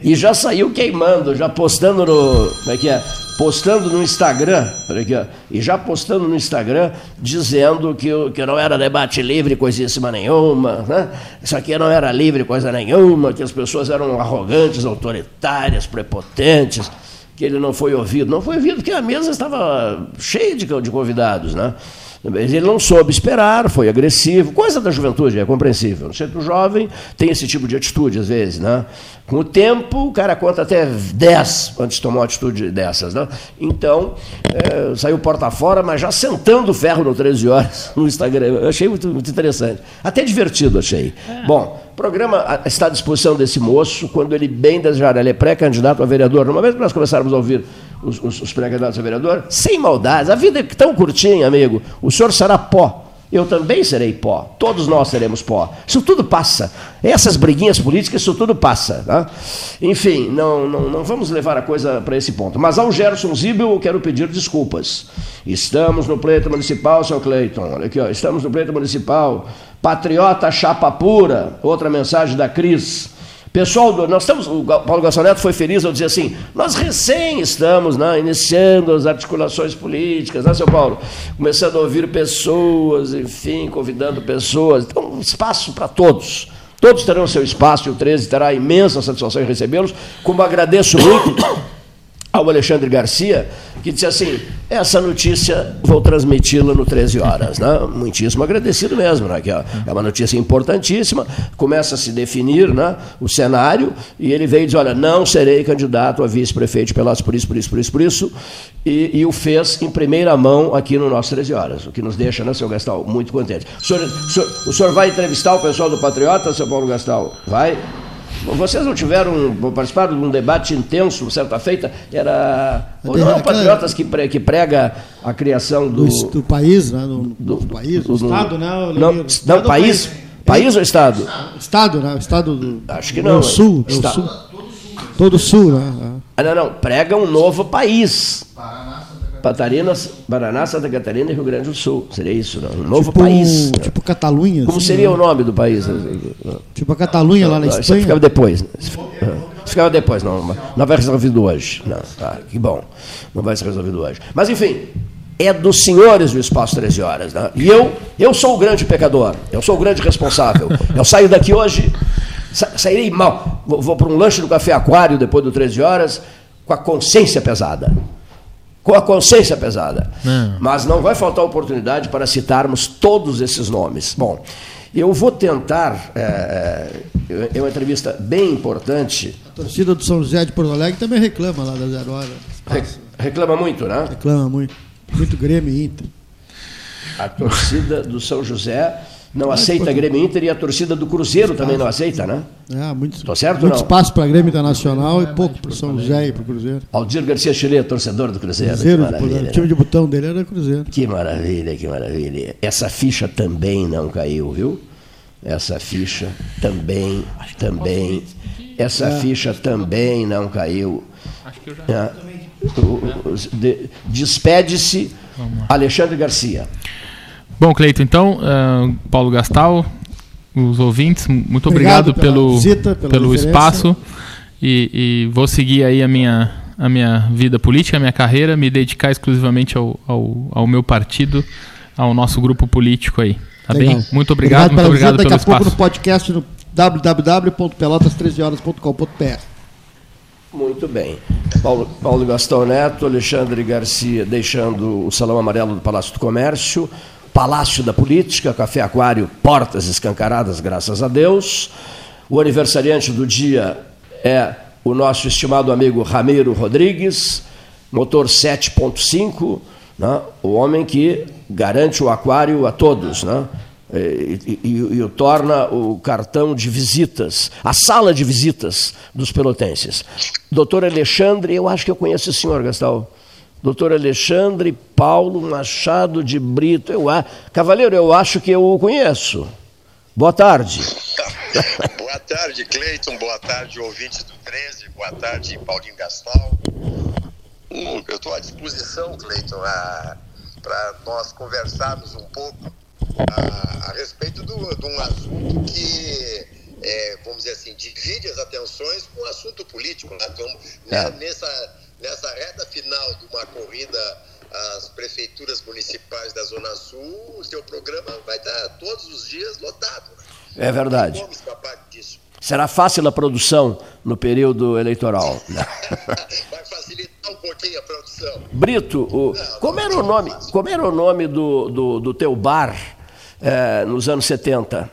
E já saiu queimando, já postando no. Como é que é? Postando no Instagram, aqui, ó, e já postando no Instagram, dizendo que, que não era debate livre, coisíssima nenhuma, né? isso aqui não era livre, coisa nenhuma, que as pessoas eram arrogantes, autoritárias, prepotentes, que ele não foi ouvido. Não foi ouvido porque a mesa estava cheia de, de convidados, né? Ele não soube esperar, foi agressivo, coisa da juventude, é compreensível. No centro jovem tem esse tipo de atitude, às vezes. Né? Com o tempo, o cara conta até 10 antes de tomar uma atitude dessas. Né? Então, é, saiu porta fora, mas já sentando o ferro no 13 horas no Instagram. Eu achei muito, muito interessante. Até divertido, achei. É. Bom, o programa está à disposição desse moço, quando ele bem desejar, ele é pré-candidato a vereador. Numa vez que nós começarmos a ouvir os, os, os pré-candidatos a vereador, sem maldades. A vida é tão curtinha, amigo. O senhor será pó. Eu também serei pó. Todos nós seremos pó. Isso tudo passa. Essas briguinhas políticas, isso tudo passa. Tá? Enfim, não, não, não vamos levar a coisa para esse ponto. Mas ao Gerson Zibel eu quero pedir desculpas. Estamos no pleito municipal, seu Cleiton. Olha aqui, ó. estamos no pleito municipal. Patriota chapa pura. Outra mensagem da Cris. Pessoal, nós estamos, o Paulo Gastão Neto foi feliz ao dizer assim, nós recém estamos né, iniciando as articulações políticas, né, seu Paulo? Começando a ouvir pessoas, enfim, convidando pessoas. Então, um espaço para todos. Todos terão seu espaço e o 13 terá imensa satisfação em recebê-los, como agradeço muito ao Alexandre Garcia, que disse assim: essa notícia vou transmiti-la no 13 horas. Né? Muitíssimo agradecido mesmo, né? que é uma notícia importantíssima, começa a se definir né, o cenário, e ele veio e diz: olha, não serei candidato a vice-prefeito de Pelotas por isso, por isso, por isso, por isso, e, e, o fez em primeira mão aqui no nosso 13 horas, o que nos deixa, né, seu Gastal, muito contente. O senhor, o senhor, o senhor vai entrevistar o pessoal do Patriota, seu Paulo Gastal? Vai? Vocês não tiveram, participaram de um debate intenso, certa feita? Era. Ou não, Patriotas que, pre, que prega a criação do. Do, do país, né? Do, do, do país, do, Estado, né? Não, não, não país. País ou Estado? Estado, né? Estado do. Acho que não. Do sul, do sul. Todo o sul, né? Ah, não, não. Prega um novo país. Patarinas, Paraná, Santa Catarina e Rio Grande do Sul. Seria isso, não? um novo tipo, país. Tipo Catalunha. Como assim, seria né? o nome do país? Tipo a Catalunha lá na Espanha. Isso ficava depois. Né? Isso ficava depois, não. Não vai ser resolvido hoje. Não, tá, que bom. Não vai ser resolvido hoje. Mas, enfim, é dos senhores do Espaço 13 Horas. Né? E eu, eu sou o grande pecador. Eu sou o grande responsável. Eu saio daqui hoje, sa sairei mal. Vou, vou para um lanche no Café Aquário depois do 13 Horas com a consciência pesada com a consciência pesada. Não. Mas não vai faltar oportunidade para citarmos todos esses nomes. Bom, eu vou tentar. É, é uma entrevista bem importante. A torcida do São José de Porto Alegre também reclama lá da Zero Hora. Re, reclama muito, né? Reclama muito. Muito Grêmio e Inter. A torcida do São José não aceita a Grêmio Inter e a torcida do Cruzeiro também não aceita, né? É, muito, Tô certo, muito não? espaço para Grêmio Internacional e pouco para o São José e para o Cruzeiro. Aldir Garcia Chile, torcedor do Cruzeiro. Cruzeiro o time de botão dele era Cruzeiro. Que maravilha, que maravilha. Essa ficha também não caiu, viu? Essa ficha também, também, essa é. ficha também não caiu. Acho que eu já... É. Despede-se Alexandre Garcia. Bom, Cleito, então, uh, Paulo Gastal, os ouvintes, muito obrigado, obrigado pelo, visita, pelo espaço e, e, vou seguir aí a minha, a minha vida política, a minha carreira, me dedicar exclusivamente ao, ao, ao meu partido, ao nosso grupo político aí. Tá Legal. bem? Muito obrigado, obrigado muito obrigado pelo espaço. Daqui a pouco no podcast no www.pelotas13horas.com.br. Muito bem. Paulo, Paulo Gastão Neto, Alexandre Garcia deixando o Salão Amarelo do Palácio do Comércio. Palácio da Política, Café Aquário, portas escancaradas, graças a Deus. O aniversariante do dia é o nosso estimado amigo Ramiro Rodrigues, motor 7.5, né? o homem que garante o aquário a todos, né? E, e, e, o torna o cartão de visitas, a sala de visitas dos pelotenses. Doutor Alexandre, eu acho que eu conheço o senhor, Gastal doutor Alexandre Paulo Machado de Brito. Eu, Cavaleiro, eu acho que eu o conheço. Boa tarde. boa tarde, Cleiton. Boa tarde, ouvintes do 13. Boa tarde, Paulinho Gastal. Hum, eu estou à disposição, Cleiton, para nós conversarmos um pouco a, a respeito do, de um assunto que, é, vamos dizer assim, divide as atenções com o assunto político. Né? Então, é. nessa nessa reta final de uma corrida às prefeituras municipais da Zona Sul, o seu programa vai estar todos os dias lotado. É verdade. Como escapar disso? Será fácil a produção no período eleitoral. vai facilitar um pouquinho a produção. Brito, o, não, como, não era o nome, como era o nome do, do, do teu bar é, nos anos 70?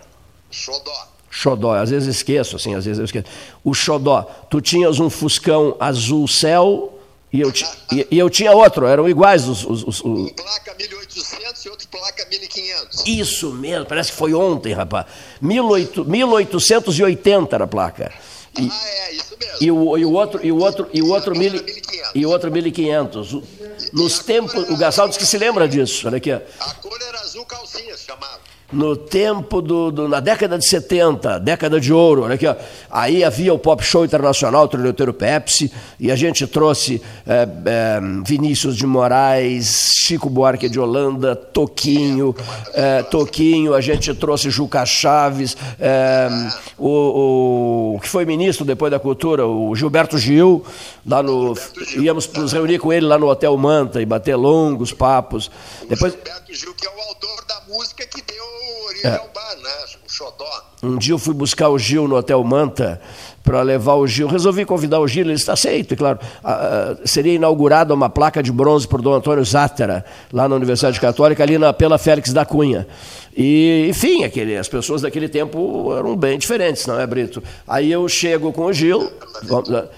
Xodó. Xodó, às vezes esqueço, assim, às vezes eu esqueço. O Xodó, tu tinhas um Fuscão azul céu e eu, e, e eu tinha outro, eram iguais os, os, os, Um placa 1800 e outro placa 1500. Isso mesmo, parece que foi ontem, rapaz. 18, 1880 era a placa. E, ah, é, isso mesmo. E o, e o outro, e o outro, e o outro, mil, e o outro 1500. Nos tempos, o Gastal disse que se lembra disso, olha aqui. A cor era azul calcinha, chamava. No tempo do, do, na década de 70, década de ouro, olha aqui, ó. aí havia o Pop Show Internacional, o Trilhoteiro Pepsi, e a gente trouxe é, é, Vinícius de Moraes, Chico Buarque de Holanda, Toquinho, é, Toquinho, a gente trouxe Juca Chaves, é, o, o, que foi ministro depois da cultura, o Gilberto Gil, lá no, íamos nos reunir com ele lá no Hotel Manta e bater longos papos. Depois, Gilberto Gil, que é o autor da música que deu origem É. ao bar, né? O Xodó. Um dia eu fui buscar o Gil no Hotel Manta para levar o Gil. Resolvi convidar o Gil, ele está aceito, e claro. Ah, ah, seria inaugurada uma placa de bronze por Dom Antônio Zátera, lá na Universidade Católica, ali na, pela Félix da Cunha. E, enfim, aquele, as pessoas daquele tempo eram bem diferentes, não é, Brito? Aí eu chego com o Gil,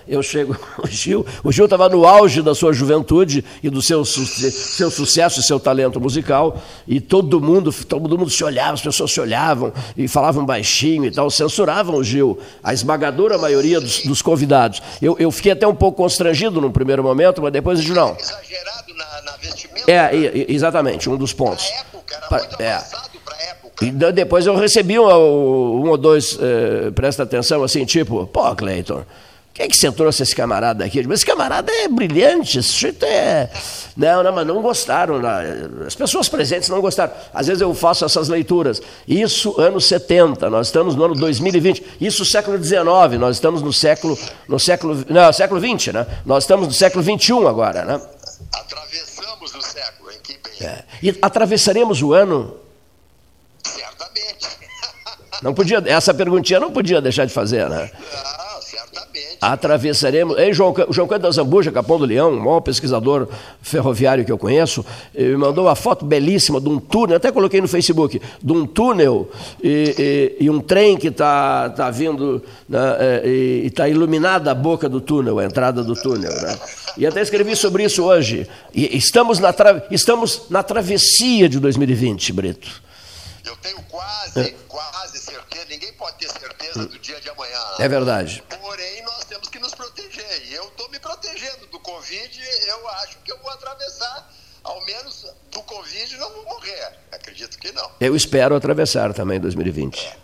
eu chego com o Gil, o Gil estava no auge da sua juventude e do seu, seu sucesso e seu talento musical, e todo mundo, todo mundo se olhava, as pessoas se olhavam e falavam baixinho e tal, censuravam o Gil, a esmagadora maioria dos, dos convidados. Eu, eu fiquei até um pouco constrangido no primeiro momento, mas depois eu disse, não, Exagerado na, na vestimenta. é, e- exatamente, um dos pontos. Pa- é. E depois eu recebi um, um ou dois, eh, presta atenção, assim, tipo, pô, Cleiton, quem é que você trouxe esse camarada aqui? Digo, Esse camarada é brilhante, esse sujeito é. Não, não, mas não gostaram. né? As pessoas presentes não gostaram. Às vezes eu faço essas leituras. Isso, anos 70, nós estamos no ano 2020. Isso, século XIX, nós estamos no século. No século não, século XX, né? Nós estamos no século XXI agora, né? Atravessamos o século, hein? Que bem. É. E atravessaremos o ano. Não podia, essa perguntinha não podia deixar de fazer, né? Certamente. Atravessaremos. Ei, João, João Cândido da Zambuja, Capão do Leão, o maior pesquisador ferroviário que eu conheço, eh, me mandou uma foto belíssima de um túnel, até coloquei no Facebook, de um túnel e, e- e um trem que está tá vindo né, eh, e está iluminada a boca do túnel, a entrada do túnel. Né? E até escrevi sobre isso hoje. E estamos na, tra- estamos na travessia de 2020, Brito. Eu tenho quase, quase ninguém pode ter certeza do dia de amanhã. É verdade. Porém, nós temos que nos proteger. E eu estou me protegendo do Covid, eu acho que eu vou atravessar, ao menos do Covid não vou morrer. Acredito que não. Eu espero atravessar também 2020.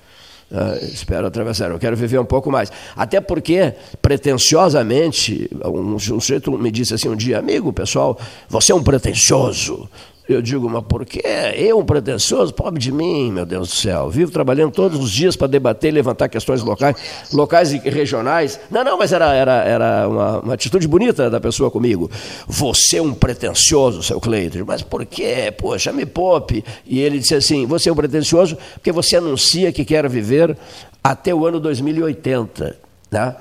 Ah, espero atravessar. Eu quero viver um pouco mais. Até porque, pretensiosamente, um, um sujeito me disse assim um dia, amigo, pessoal, você é um pretensioso. Eu digo, mas por quê? Eu, um pretensioso? Pobre de mim, meu Deus do céu. Vivo trabalhando todos os dias para debater levantar questões locais, locais e regionais. Não, não, mas era, era, era uma, uma atitude bonita da pessoa comigo. Você é um pretensioso, seu Cleiton. Mas por quê? Poxa, me poupe. E ele disse assim: você é um pretensioso porque você anuncia que quer viver até o ano 2080. Né?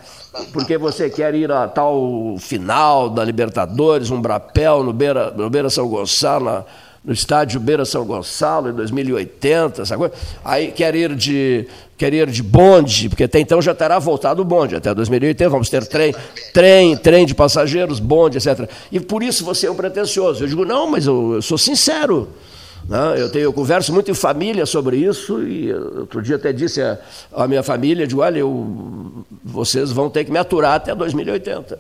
Porque você quer ir a tal final da Libertadores, um brapel no Beira, no Beira São Gonçalo, na- no estádio Beira São Gonçalo, em 2080, essa coisa. Aí quer ir de, quer ir de bonde, porque até então já terá voltado o bonde, até 2080 vamos ter trem, trem, trem de passageiros, bonde, etc. E por isso você é um pretensioso. Eu digo, não, mas eu, eu sou sincero. Né? Eu, tenho, eu converso muito em família sobre isso e outro dia até disse à, minha família, digo, olha, eu, vocês vão ter que me aturar até 2080.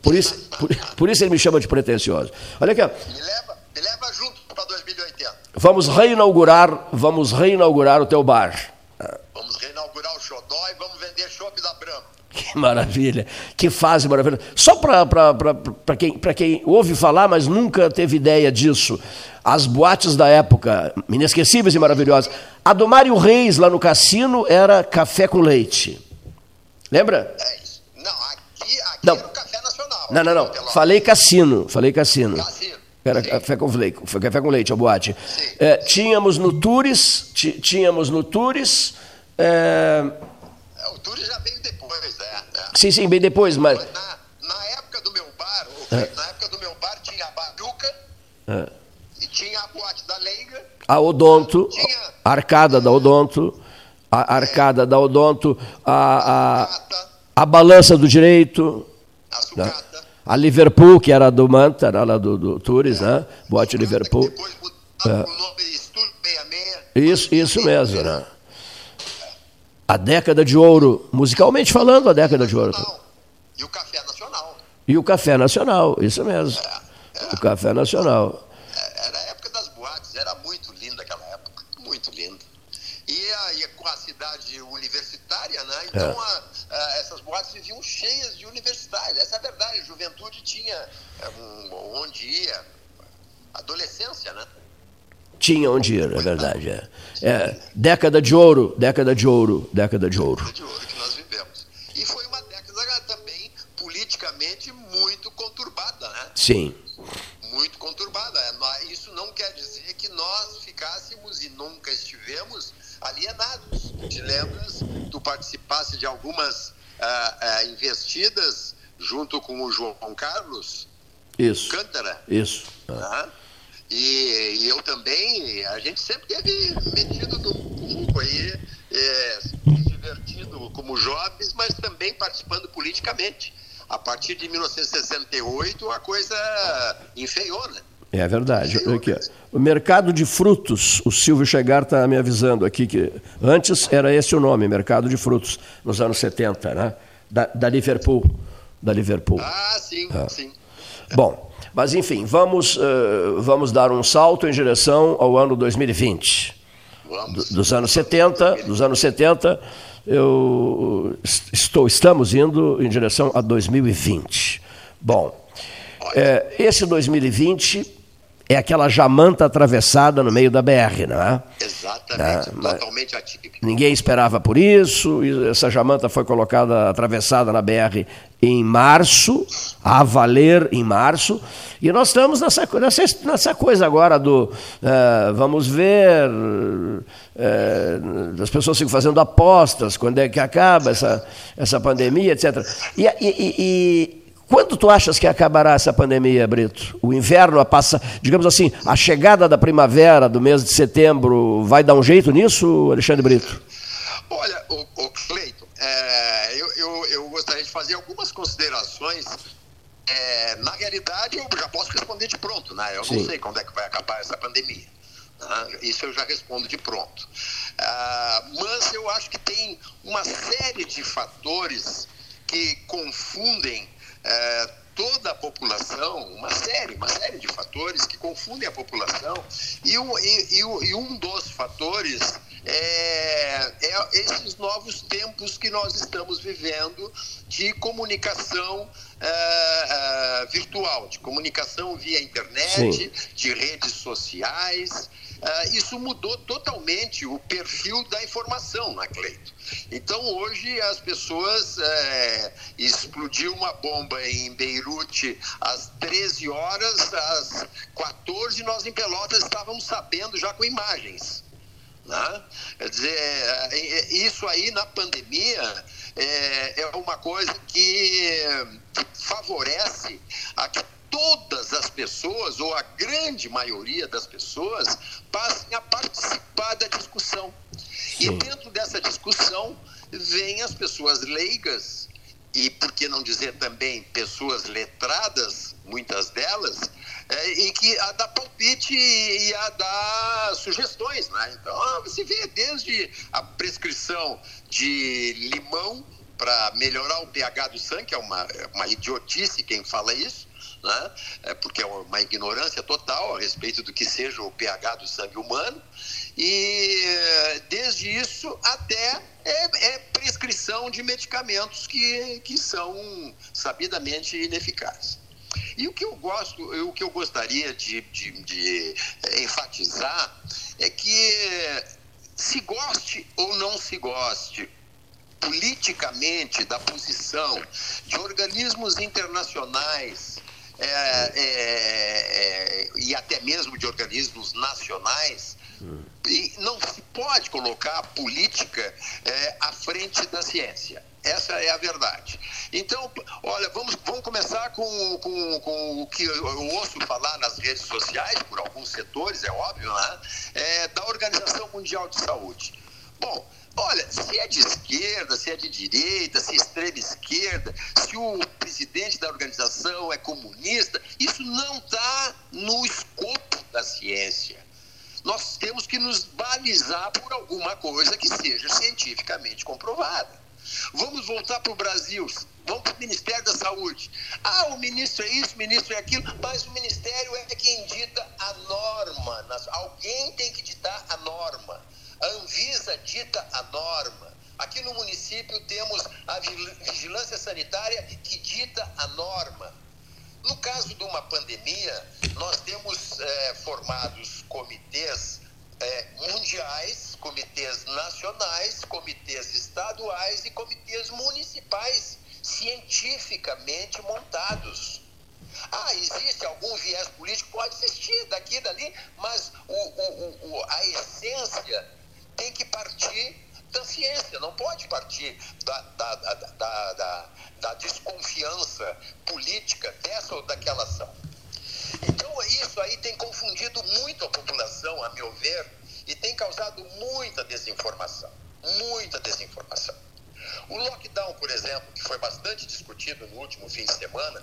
Por isso, por, por isso ele me chama de pretensioso. Olha aqui. Me leva, me leva junto para 2080. vamos reinaugurar, vamos reinaugurar o teu bar. Que maravilha, que fase maravilhosa. Só para quem, pra quem ouve falar, mas nunca teve ideia disso, as boates da época, inesquecíveis e maravilhosas. A do Mário Reis, lá no cassino, era café com leite. Lembra? Não, não, não, não. Falei cassino, falei cassino. Era café com leite, café com leite, a boate. É, tínhamos no Tures, tínhamos no Tures. é, O Túlio já veio depois? Sim, sim, bem depois, mas. Na época do meu bar, É. na época do meu bar tinha a Baduca É. e tinha a boate da Leiga. A Odonto, a arcada da Odonto, a arcada da Odonto, a, a, a balança do direito, né? a Liverpool, que era do Manta, era lá do, do Tours, né? Boate Liverpool. É. Isso, isso mesmo, né? A década de ouro, musicalmente falando, a década de ouro. E o Café Nacional. E o Café Nacional, isso mesmo. O Café Nacional. Era a época das boates, era muito linda aquela época. Muito linda. cidade universitária, né? Então É. a- a- essas boates viviam cheias de universitários. Essa é a verdade. A juventude tinha é, um- onde ia. Adolescência, né? Tinha onde ir, é verdade. É. É, década de ouro, década de ouro, década de ouro. de ouro que nós vivemos. E foi uma década também politicamente muito conturbada, né? Sim. Muito conturbada. É, Isso não quer dizer que nós ficássemos e nunca estivemos alienados. Te lembras? Tu participasse de algumas ah, ah, investidas junto com o João Carlos Isso. Cântara. Isso. Ah. Tá? E, e eu também, a gente sempre teve metido no pouco aí, é, se divertindo como jovens, mas também participando politicamente. A partir de 1968 a coisa enfeiou, né? É verdade. Aqui. O mercado de frutos, o Silvio Chegar está me avisando aqui que antes era esse o nome, mercado de frutos, nos anos 70, né? Da, da Liverpool. Da Liverpool. Ah, sim, Ah. sim. Bom, mas enfim, vamos, eh, vamos dar um salto em direção ao ano 2020. Do- dos anos 70, dos anos 70, eu est- estou, estamos indo em direção a 2020. Bom, eh, esse 2020 é aquela jamanta atravessada no meio da BR, não é? Exatamente, mas- totalmente atípico. Ninguém esperava por isso. Essa jamanta foi colocada, atravessada na BR em março, a valer em março. E nós estamos nessa, nessa, nessa coisa agora do eh, vamos ver, eh, as pessoas ficam fazendo apostas, quando é que acaba essa, essa pandemia, etc. E- e- e quando tu achas que acabará essa pandemia, Brito? O inverno passa, digamos assim, a chegada da primavera do mês de setembro vai dar um jeito nisso, Alexandre Brito? Olha, o, o Cleiton, é, eu, eu, eu gostaria de fazer algumas considerações. É, na realidade, eu já posso responder de pronto, né? Eu Sim. não sei quando é que vai acabar essa pandemia. né? Isso eu já respondo de pronto. Ah, mas eu acho que tem uma série de fatores que confundem eh, toda a população, uma série, uma série de fatores que confundem a população, e um, e, e um dos fatores é, é esses novos tempos que nós estamos vivendo de comunicação eh, eh, virtual, de comunicação via internet, Sim. de redes sociais. Ah, isso mudou totalmente o perfil da informação, né, Cleito? Então, hoje, as pessoas. eh, explodiu uma bomba em Beirute às 13 horas, às 14 nós em Pelotas estávamos sabendo já com imagens. Né? Quer dizer, é, é, isso aí na pandemia é, é uma coisa que favorece a que todas as pessoas, ou a grande maioria das pessoas, passem a participar da discussão. E dentro dessa discussão vêm as pessoas leigas, e por que não dizer também pessoas letradas, muitas delas, é, e que a dar palpite e a dar sugestões. Né? Então, ah, você vê desde a prescrição de limão para melhorar o pH do sangue, que é uma, é uma idiotice quem fala isso, né? é porque é uma ignorância total a respeito do que seja o pH do sangue humano. E desde isso até é, é prescrição de medicamentos que, que são sabidamente ineficazes. E o que eu gosto, o que eu gostaria de, de, de eh, enfatizar é que se goste ou não se goste politicamente da posição de organismos internacionais é, é, é, e até mesmo de organismos nacionais, e não se pode colocar a política é, à frente da ciência. Essa é a verdade. Então, olha, vamos, vamos começar com, com, com o que eu ouço falar nas redes sociais, por alguns setores, é óbvio, né? É, da Organização Mundial de Saúde. Bom, olha, se é de esquerda, se é de direita, se é extrema esquerda, se o presidente da organização é comunista, isso não está no escopo da ciência nós temos que nos balizar por alguma coisa que seja cientificamente comprovada. Vamos voltar para o Brasil, vamos para o Ministério da Saúde. Ah, o ministro é isso, o ministro é aquilo, mas o Ministério é quem dita a norma. Alguém tem que ditar a norma. A Anvisa dita a norma. Aqui no município temos a vigilância sanitária que dita a norma. No caso de uma pandemia, nós temos é, formados comitês é, mundiais, comitês nacionais, comitês estaduais e comitês municipais cientificamente montados. Ah, existe algum viés político? Pode existir daqui e dali, mas o, o, o, a essência tem que partir da ciência, não pode partir da, da, da, da, da desconfiança política dessa ou daquela ação. Então, isso aí tem confundido muito a população, a meu ver, e tem causado muita desinformação. Muita desinformação. O lockdown, por exemplo, que foi bastante discutido no último fim de semana,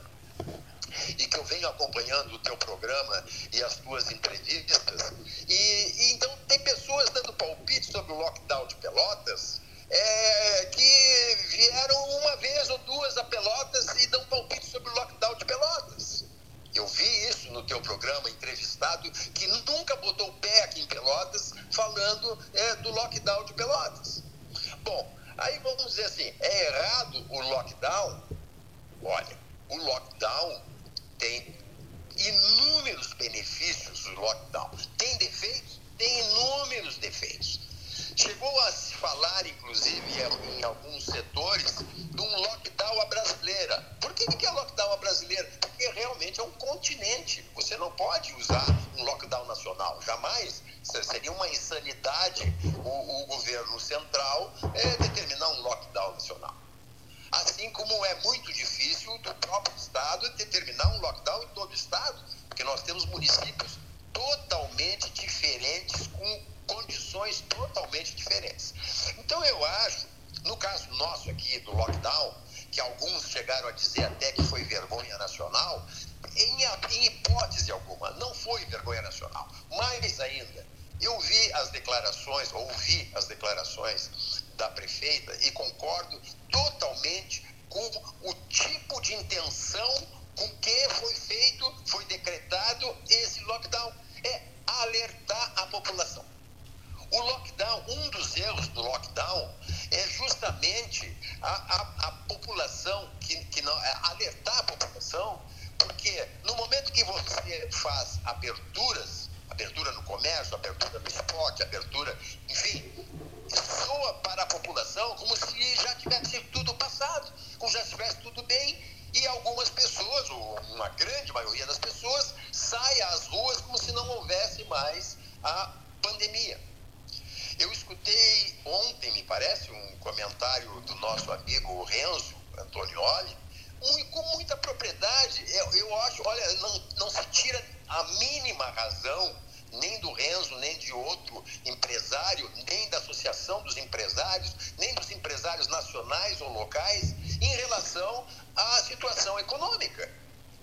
e que eu venho acompanhando o teu programa e as tuas entrevistas, e, e então tem pessoas dando palpite sobre o lockdown de Pelotas é, que vieram uma vez ou duas a Pelotas e dão palpite sobre o lockdown de Pelotas. Eu vi isso no teu programa entrevistado, que nunca botou o pé aqui em Pelotas falando é, do lockdown de Pelotas. Bom, aí vamos dizer assim, é errado o lockdown? Olha, o lockdown tem inúmeros benefícios, o lockdown. Tem defeitos? Tem inúmeros defeitos. Chegou a se falar, inclusive, em alguns setores, de um lockdown à brasileira. Por que, que é lockdown à brasileira? Porque realmente é um continente. Você não pode usar um lockdown nacional. Jamais. Seria uma insanidade o, o governo central é, determinar um lockdown nacional. Assim como é muito difícil do próprio Estado determinar um lockdown em todo o Estado, porque nós temos municípios totalmente diferentes, com condições totalmente diferentes. Então eu acho, no caso nosso aqui do lockdown, que alguns chegaram a dizer até que foi vergonha nacional, em, em hipótese alguma, não foi vergonha nacional. Mais ainda, eu vi as declarações, ouvi as declarações da prefeita e concordo totalmente com o tipo de intenção com que foi feito, foi decretado esse lockdown. É alertar a população. O lockdown, um dos erros do lockdown é justamente a, a, a população, que, que não, é alertar a população, porque no momento que você faz aberturas, abertura no comércio, abertura no esporte, abertura, enfim, soa para a população como se já tivesse tudo passado, como já estivesse tudo bem, e algumas pessoas, ou uma grande maioria das pessoas, sai às ruas como se não houvesse mais a pandemia. Ontem, me parece, um comentário do nosso amigo Renzo Antonioli, com muita propriedade. Eu, eu acho, olha, não, não se tira a mínima razão nem do Renzo, nem de outro empresário, nem da Associação dos Empresários, nem dos empresários nacionais ou locais, em relação à situação econômica.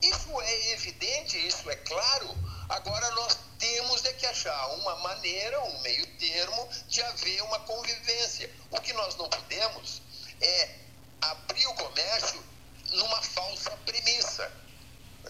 Isso é evidente, isso é claro. Agora nós temos é que achar uma maneira, um meio termo de haver uma convivência. O que nós não podemos é abrir o comércio numa falsa premissa.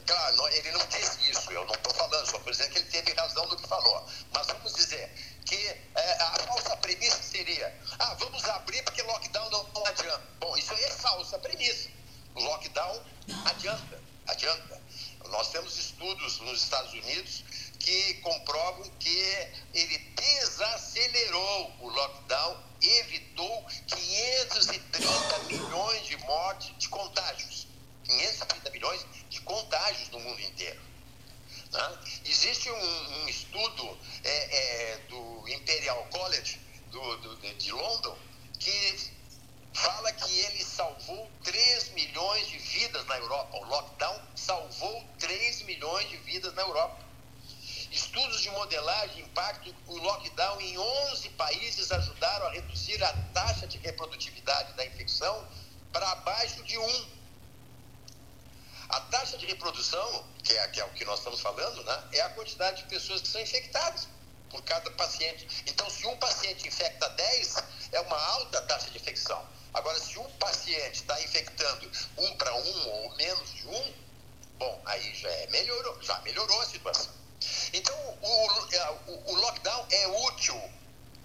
Claro, ele não disse isso, eu não estou falando, só estou dizendo que ele teve razão no que falou. Mas vamos dizer que é, a falsa premissa seria: ah, vamos abrir porque lockdown não, não adianta. Bom, isso aí é falsa premissa. O lockdown adianta, adianta. Nós temos estudos nos Estados Unidos que comprovam que ele desacelerou o lockdown, evitou 530 milhões de mortes de contágios. 530 milhões de contágios no mundo inteiro. Né? Existe um, um estudo é, é, do Imperial College do, do, de London que fala que ele salvou 3 milhões de vidas na Europa. O lockdown salvou 3 milhões de vidas na Europa. Estudos de modelagem de impacto, o lockdown em 11 países ajudaram a reduzir a taxa de reprodutividade da infecção para abaixo de 1. A taxa de reprodução, que é, que é o que nós estamos falando, né, é a quantidade de pessoas que são infectadas por cada paciente. Então, se um paciente infecta 10, é uma alta taxa de infecção. Agora, se um paciente está infectando um para um ou menos de um, bom, aí já, é, melhorou, já melhorou a situação. Então, o, o, o lockdown é útil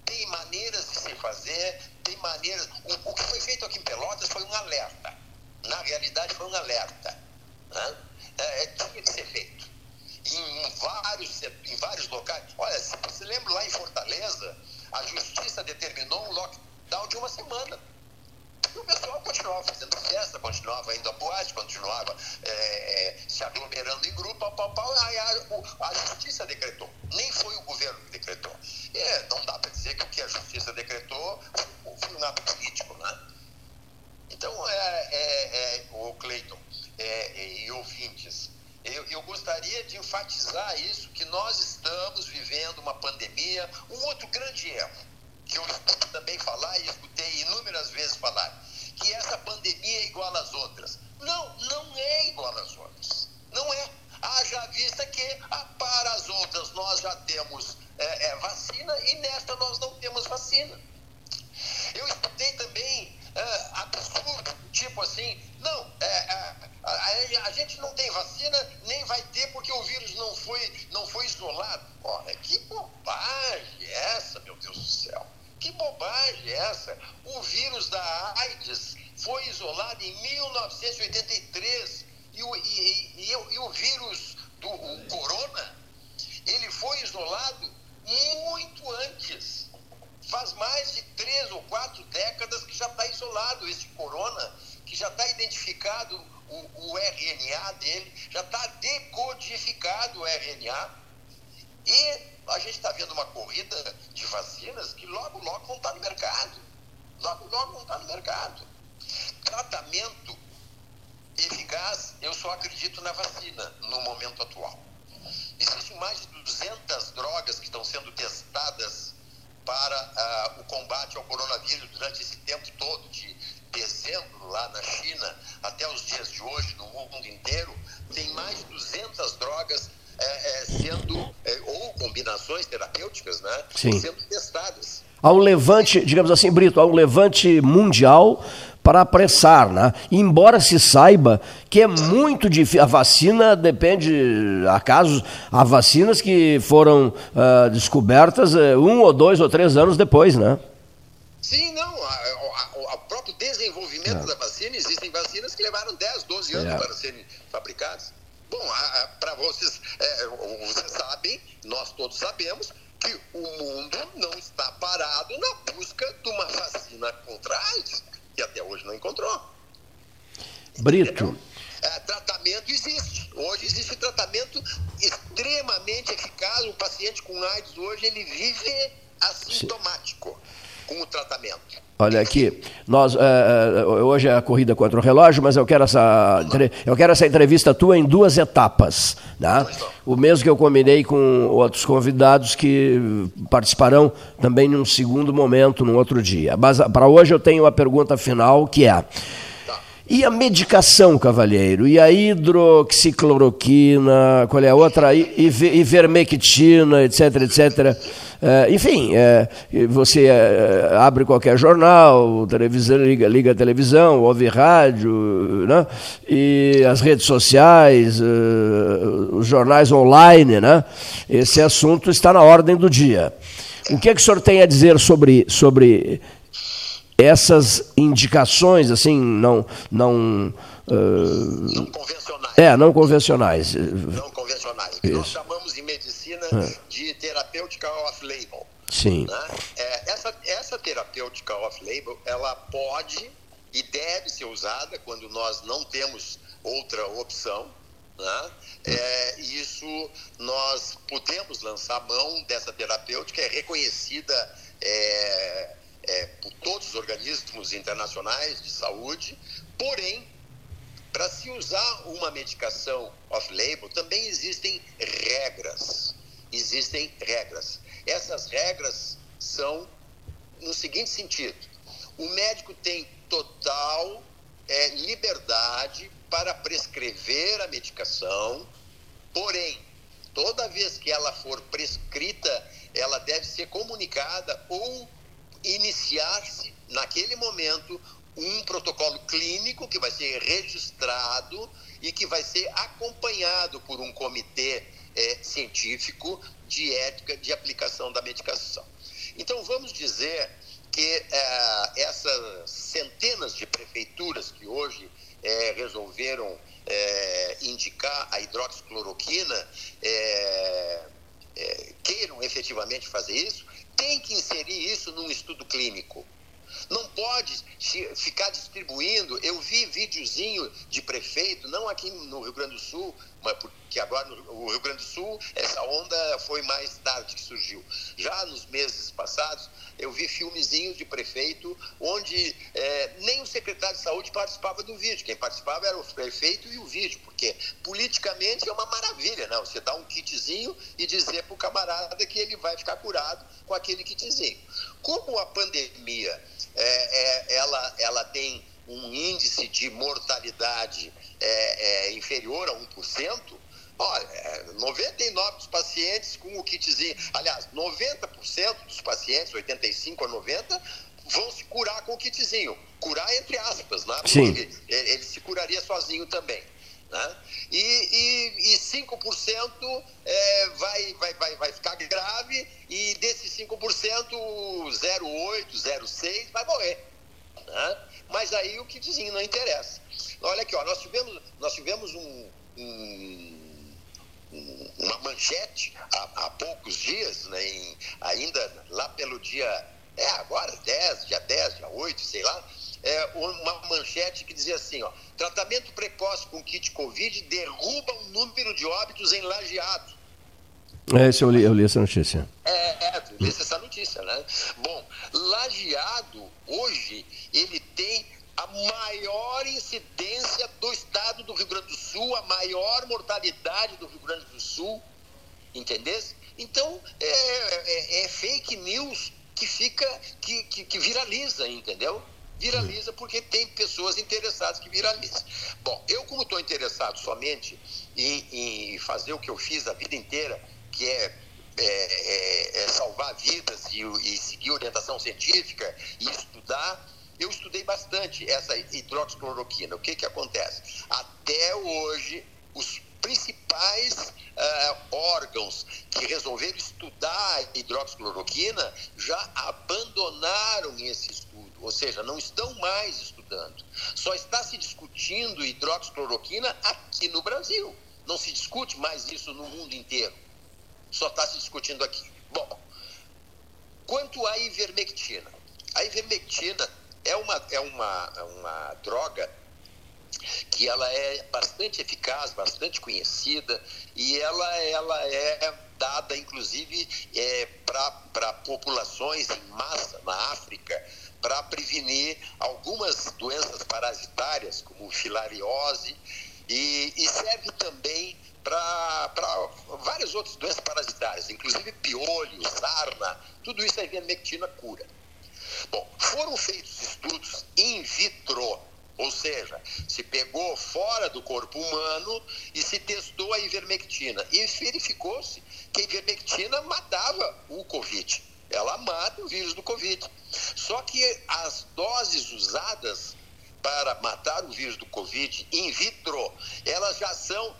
tem maneiras de se fazer, tem maneiras. O, o que foi feito aqui em Pelotas foi um alerta. Na realidade, foi um alerta. Né? É, é tinha que ser feito. Em vários, em vários locais. Olha, se você lembra lá em Fortaleza, a justiça determinou um lockdown de uma semana. E o pessoal continuava fazendo festa, continuava indo à boate, continuava é, se aglomerando em grupo, pau, pau, pau, aí a, a, justiça decretou. Nem foi o governo que decretou. É, não dá para dizer que o que a justiça decretou Há um levante, digamos assim, Brito, há um levante mundial para apressar, né? Embora se saiba que é muito difícil, a vacina depende, há casos, há vacinas que foram uh, descobertas uh, um ou dois ou três anos depois, né? Sim, não, o próprio desenvolvimento é. da vacina, existem vacinas que levaram 10, 12 anos é. para serem fabricadas. Bom, para vocês, é, vocês sabem, nós todos sabemos, que o mundo não está parado na busca de uma vacina contra a AIDS, que até hoje não encontrou. Brito. É, tratamento existe. Hoje existe tratamento extremamente eficaz. O paciente com AIDS hoje ele vive assintomático com o tratamento. Olha aqui, nós é, hoje é a corrida contra o relógio, mas eu quero essa eu quero essa entrevista tua em duas etapas, né? O mesmo que eu combinei com outros convidados que participarão também num segundo momento, num outro dia. Mas para hoje eu tenho a pergunta final que é e a medicação, cavalheiro? E a hidroxicloroquina, qual é a outra? Ivermectina, etc, etc. É, enfim, é, você é, abre qualquer jornal, televisão, liga, liga a televisão, ouve rádio, né? e as redes sociais, os jornais online, né? esse assunto está na ordem do dia. O que, é que o senhor tem a dizer sobre, sobre essas indicações, assim, não. não Uh, não convencionais. É, não convencionais. Não convencionais. Que nós chamamos em medicina é. de terapêutica off-label. Sim. Né? É, essa, essa terapêutica off-label, ela pode e deve ser usada quando nós não temos outra opção. Né? É, isso nós podemos lançar mão dessa terapêutica, é reconhecida é, é, por todos os organismos internacionais de saúde, porém, para se usar uma medicação off-label, também existem regras. Existem regras. Essas regras são no seguinte sentido: o médico tem total é, liberdade para prescrever a medicação, porém, toda vez que ela for prescrita, ela deve ser comunicada ou iniciar-se, naquele momento, um protocolo clínico que vai ser registrado e que vai ser acompanhado por um comitê é, científico de ética de aplicação da medicação. Então vamos dizer que é, essas centenas de prefeituras que hoje é, resolveram é, indicar a hidroxicloroquina é, queiram efetivamente fazer isso, tem que inserir isso num estudo clínico. Não pode ficar distribuindo. Eu vi videozinho de prefeito, não aqui no Rio Grande do Sul, mas porque agora no Rio Grande do Sul essa onda foi mais tarde que surgiu. Já nos meses passados, eu vi filmezinhos de prefeito onde é, nem o secretário de saúde participava do vídeo. Quem participava era o prefeito e o vídeo, porque politicamente é uma maravilha, não? Você dá um kitzinho e dizer para o camarada que ele vai ficar curado com aquele kitzinho. Como a pandemia é, é, ela, ela tem um índice de mortalidade é, é inferior a 1%, Olha, 99 é, dos pacientes com o kitzinho, aliás, 90% dos pacientes, 85 a 90, vão se curar com o kitzinho. Curar entre aspas, né? Sim. Porque ele se curaria sozinho também. Né? E, e, e 5% é, vai, vai, vai, vai ficar grave e desses 5%, 0,8, 0,6 vai morrer. Né? Mas aí o kitzinho não interessa. Olha aqui, ó, nós tivemos, nós tivemos um, um uma manchete há, há poucos dias, né, em, ainda lá pelo dia, é agora, 10, dia 10, dia 8, sei lá, é, uma manchete que dizia assim, ó, tratamento precoce com kit Covid derruba o número de óbitos em lajeado. É, eu li, eu li essa notícia. É, é, eu li essa notícia, né? Bom, lajeado, hoje, ele tem a maior incidência do estado do Rio Grande do Sul, a maior mortalidade do Rio Grande do Sul, entendeu? Então, é, é, é, fake news que fica, que, que, que viraliza, entendeu? Viraliza porque tem pessoas interessadas que viralizam. Bom, eu como estou interessado somente em, em, fazer o que eu fiz a vida inteira, que é, é, é, é salvar vidas e, e seguir orientação científica e estudar, eu estudei bastante essa hidroxicloroquina. O que, que acontece? Até hoje, os principais uh, órgãos que resolveram estudar a hidroxicloroquina já abandonaram esse estudo, ou seja, não estão mais estudando. Só está se discutindo hidroxicloroquina aqui no Brasil. Não se discute mais isso no mundo inteiro. Só está se discutindo aqui. Bom, quanto à ivermectina. A ivermectina é uma, é uma, é uma droga que ela é bastante eficaz, bastante conhecida e ela, ela é dada inclusive é, para populações em massa na África para prevenir algumas doenças parasitárias como filariose e, e serve também para várias outras doenças parasitárias, inclusive piolho, sarna, tudo isso a ivermectina cura. Bom, foram feitos estudos in vitro, ou seja, se pegou fora do corpo humano e se testou a ivermectina. E verificou-se que a ivermectina matava o Covid. Ela mata o vírus do Covid. Só que as doses usadas para matar o vírus do Covid in vitro, elas já são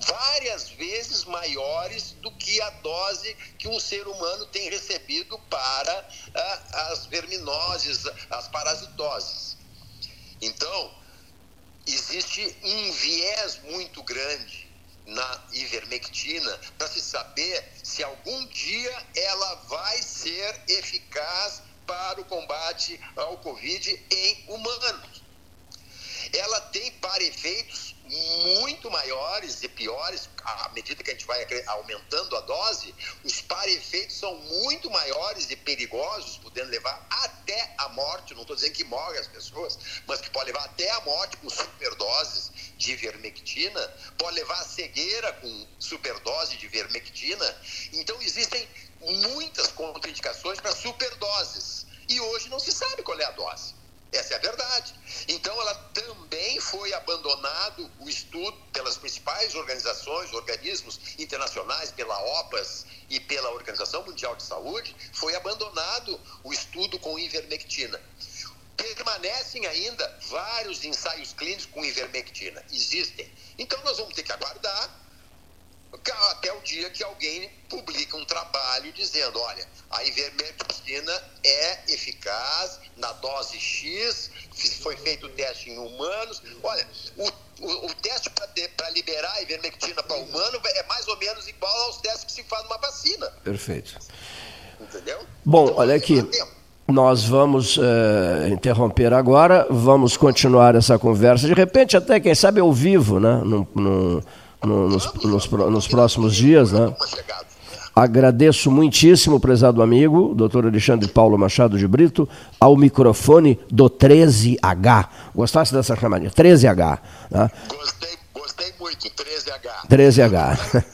várias vezes maiores do que a dose que um ser humano tem recebido para ah, as verminoses, as parasitoses. Então, existe um viés muito grande na ivermectina para se saber se algum dia ela vai ser eficaz para o combate ao Covid em humanos. Ela tem para efeitos muito maiores e piores, à medida que a gente vai aumentando a dose, os para-efeitos são muito maiores e perigosos, podendo levar até a morte. Não estou dizendo que morre as pessoas, mas que pode levar até a morte com superdoses de ivermectina, pode levar a cegueira com superdose de ivermectina. Então, existem muitas contraindicações para superdoses. E hoje não se sabe qual é a dose. Essa é a verdade. Então, ela também foi abandonado o estudo pelas principais organizações, organismos internacionais, pela OPAS e pela Organização Mundial de Saúde, foi abandonado o estudo com ivermectina. Permanecem ainda vários ensaios clínicos com ivermectina. Existem. Então, nós vamos ter que aguardar até o dia que alguém publica um trabalho dizendo, olha, a ivermectina é eficaz na dose X, foi feito o teste em humanos. Olha, o, o, o teste para liberar a ivermectina para humano é mais ou menos igual aos testes que se faz numa vacina. Perfeito. Entendeu? Bom, então, olha aqui. Nós vamos uh, interromper agora, vamos continuar essa conversa. De repente, até, quem sabe, ao vivo, né? No, no, no, nos, nos, nos, próximos dias, né? Agradeço muitíssimo, prezado amigo, doutor Alexandre Paulo Machado de Brito, ao microfone do 13H. Gostasse dessa chamadinha? 13H. Né? Gostei, gostei muito, 13H. 13H.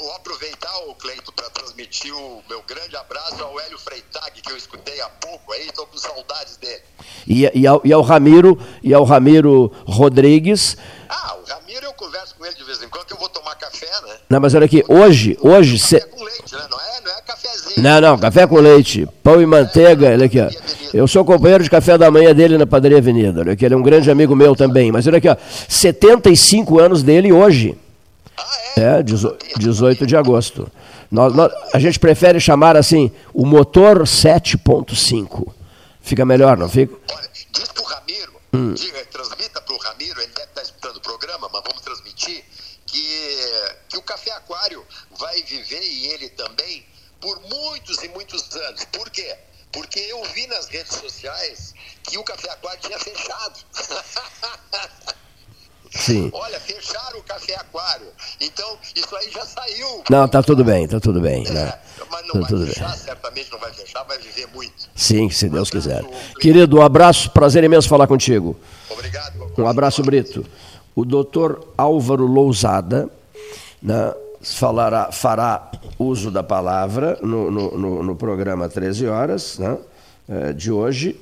Vou aproveitar, o Cleito, para transmitir o meu grande abraço ao Hélio Freitag, que eu escutei há pouco aí, estou com saudades dele. E, e, ao, e ao Ramiro, e ao Ramiro Rodrigues. Ah, o Ramiro eu converso com ele de vez em quando, que eu vou tomar café, né? Não, mas olha aqui, hoje, hoje... Café com leite, né? Não é, não é cafezinho. Não, não, café com leite, pão e manteiga, olha aqui, ó. Eu sou companheiro de café da manhã dele na Padaria Avenida, olha aqui, ele é um grande amigo meu também, mas olha aqui, ó, 75 anos dele hoje. Ah, é? É, 18 de agosto. Nós, nós, a gente prefere chamar assim, o motor 7.5. Fica melhor, não fica? Olha, diz pro Ramiro, hum. diga, transmita pro Ramiro, ele deve estar escutando o programa, mas vamos transmitir, que, que o Café Aquário vai viver, e ele também, por muitos e muitos anos. Por quê? Porque eu vi nas redes sociais que o Café Aquário tinha fechado. Sim. Olha, fecharam o Café Aquário. Então, isso aí já saiu. Não, tá tudo bem, tá tudo bem. É, né? Mas não tá vai fechar, bem. certamente não vai fechar, vai viver muito. Sim, se Deus quiser. Querido, um abraço, prazer imenso falar contigo. Obrigado. Um abraço, Brito. O doutor Álvaro Lousada né, falará, fará uso da palavra no, no, no, no programa 13 horas né, eh, de hoje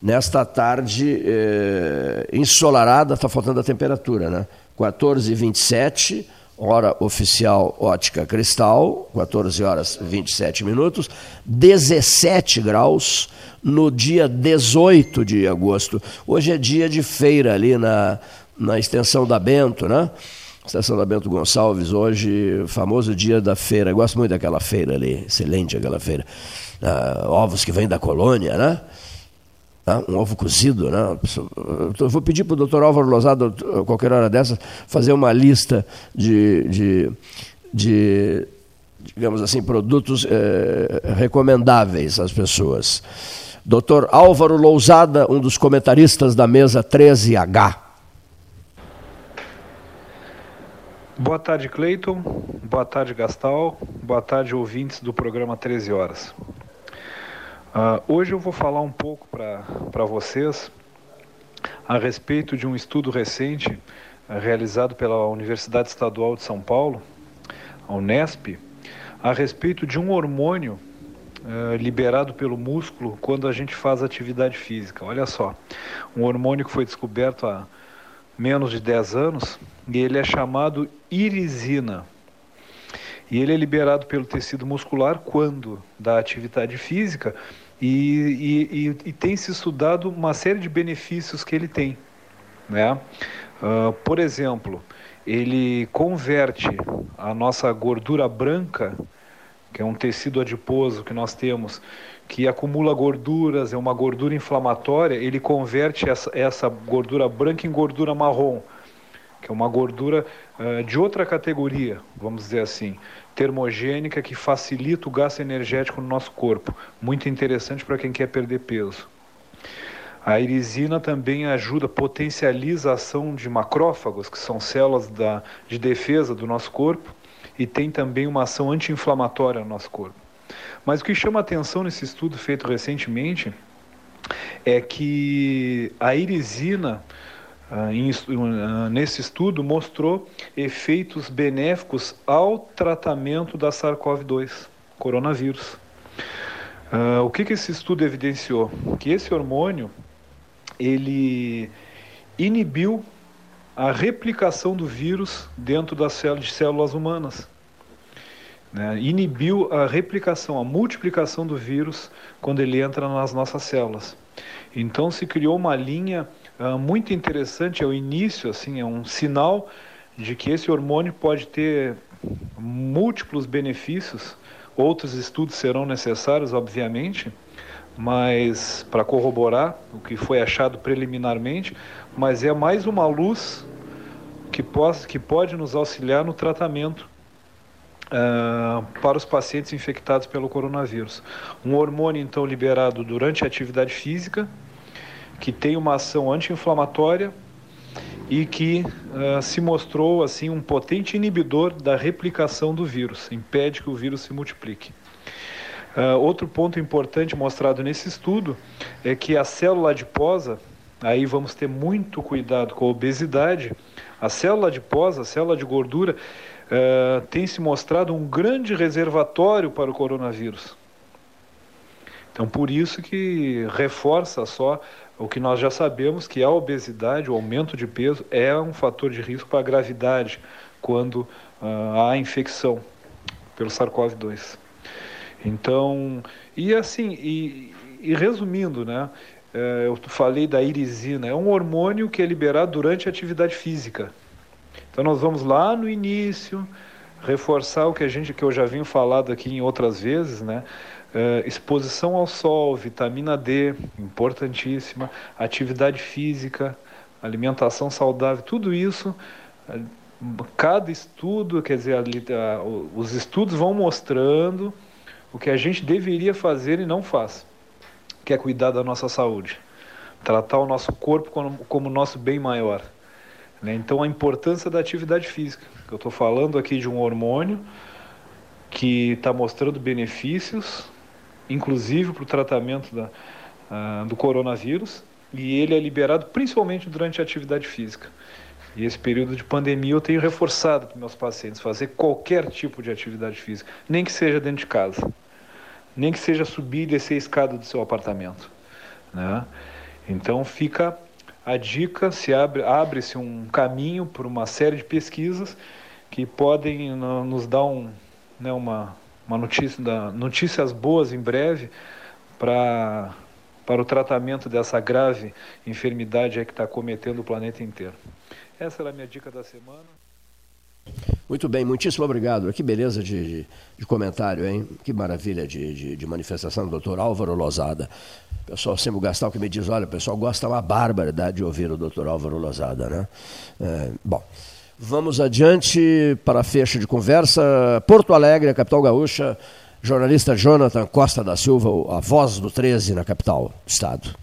nesta tarde eh, ensolarada, está faltando a temperatura, né? 14h27, hora oficial ótica cristal, 14 horas 27 minutos, 17 graus no dia 18 de agosto. Hoje é dia de feira ali na, na extensão da Bento, né? Bento Gonçalves, hoje, famoso dia da feira. Gosto muito daquela feira ali, excelente aquela feira. Uh, ovos que vêm da colônia, né? Tá? um ovo cozido. Né? Eu vou pedir para o doutor Álvaro Lozado, qualquer hora dessa, fazer uma lista de, de, de digamos assim, produtos eh, recomendáveis às pessoas. Doutor Álvaro Lousada, um dos comentaristas da mesa 13H. Boa tarde, Cleiton. Boa tarde, Gastal. Boa tarde, ouvintes do programa 13 Horas. Uh, hoje eu vou falar um pouco para vocês a respeito de um estudo recente uh, realizado pela Universidade Estadual de São Paulo, a Unesp, a respeito de um hormônio uh, liberado pelo músculo quando a gente faz atividade física. Olha só, um hormônio que foi descoberto há menos de 10 anos e ele é chamado irisina. E ele é liberado pelo tecido muscular quando da atividade física e, e, e, e tem se estudado uma série de benefícios que ele tem. Né? Uh, por exemplo, ele converte a nossa gordura branca, que é um tecido adiposo que nós temos, que acumula gorduras, é uma gordura inflamatória, ele converte essa, essa gordura branca em gordura marrom que é uma gordura uh, de outra categoria, vamos dizer assim, termogênica que facilita o gasto energético no nosso corpo. Muito interessante para quem quer perder peso. A irisina também ajuda, potencializa a ação de macrófagos, que são células da, de defesa do nosso corpo, e tem também uma ação anti-inflamatória no nosso corpo. Mas o que chama atenção nesse estudo feito recentemente é que a irisina nesse estudo mostrou efeitos benéficos ao tratamento da SARS-CoV-2, coronavírus. Uh, o que, que esse estudo evidenciou? Que esse hormônio ele inibiu a replicação do vírus dentro das células, de células humanas. Né? Inibiu a replicação, a multiplicação do vírus quando ele entra nas nossas células. Então se criou uma linha muito interessante, é o início, assim, é um sinal de que esse hormônio pode ter múltiplos benefícios. Outros estudos serão necessários, obviamente, mas para corroborar o que foi achado preliminarmente, mas é mais uma luz que, pode, que pode nos auxiliar no tratamento uh, para os pacientes infectados pelo coronavírus. Um hormônio, então, liberado durante a atividade física, que tem uma ação anti-inflamatória e que uh, se mostrou assim um potente inibidor da replicação do vírus, impede que o vírus se multiplique. Uh, outro ponto importante mostrado nesse estudo é que a célula adiposa, aí vamos ter muito cuidado com a obesidade, a célula adiposa, a célula de gordura, uh, tem se mostrado um grande reservatório para o coronavírus. Então, por isso que reforça só o que nós já sabemos, que a obesidade, o aumento de peso, é um fator de risco para a gravidade quando uh, há infecção pelo SARS-CoV-2. Então, e assim, e, e resumindo, né? É, eu falei da irisina, é um hormônio que é liberado durante a atividade física. Então nós vamos lá no início reforçar o que a gente que eu já vim falado aqui em outras vezes, né? É, exposição ao sol, vitamina D, importantíssima, atividade física, alimentação saudável, tudo isso, é, cada estudo, quer dizer, os estudos vão mostrando o que a gente deveria fazer e não faz, que é cuidar da nossa saúde, tratar o nosso corpo como, como nosso bem maior. Né? Então, a importância da atividade física. Eu estou falando aqui de um hormônio que está mostrando benefícios, inclusive para o tratamento da, uh, do coronavírus, e ele é liberado principalmente durante a atividade física. E esse período de pandemia eu tenho reforçado para meus pacientes fazer qualquer tipo de atividade física, nem que seja dentro de casa, nem que seja subir e descer a escada do seu apartamento. Né? Então fica a dica, se abre abre-se um caminho para uma série de pesquisas que podem nos dar um, né, uma, uma notícia, da, notícias boas em breve para para o tratamento dessa grave enfermidade que está cometendo o planeta inteiro. Essa era a minha dica da semana. Muito bem, muitíssimo obrigado. Que beleza de, de, de comentário, hein? Que maravilha de, de, de manifestação do doutor Álvaro Lozada. O pessoal sempre gastar o que me diz, olha, o pessoal gosta uma barbaridade de ouvir o doutor Álvaro Lozada, né? É, bom, vamos adiante para a fecha de conversa. Porto Alegre, a capital gaúcha, jornalista Jonathan Costa da Silva, a voz do 13 na capital do estado.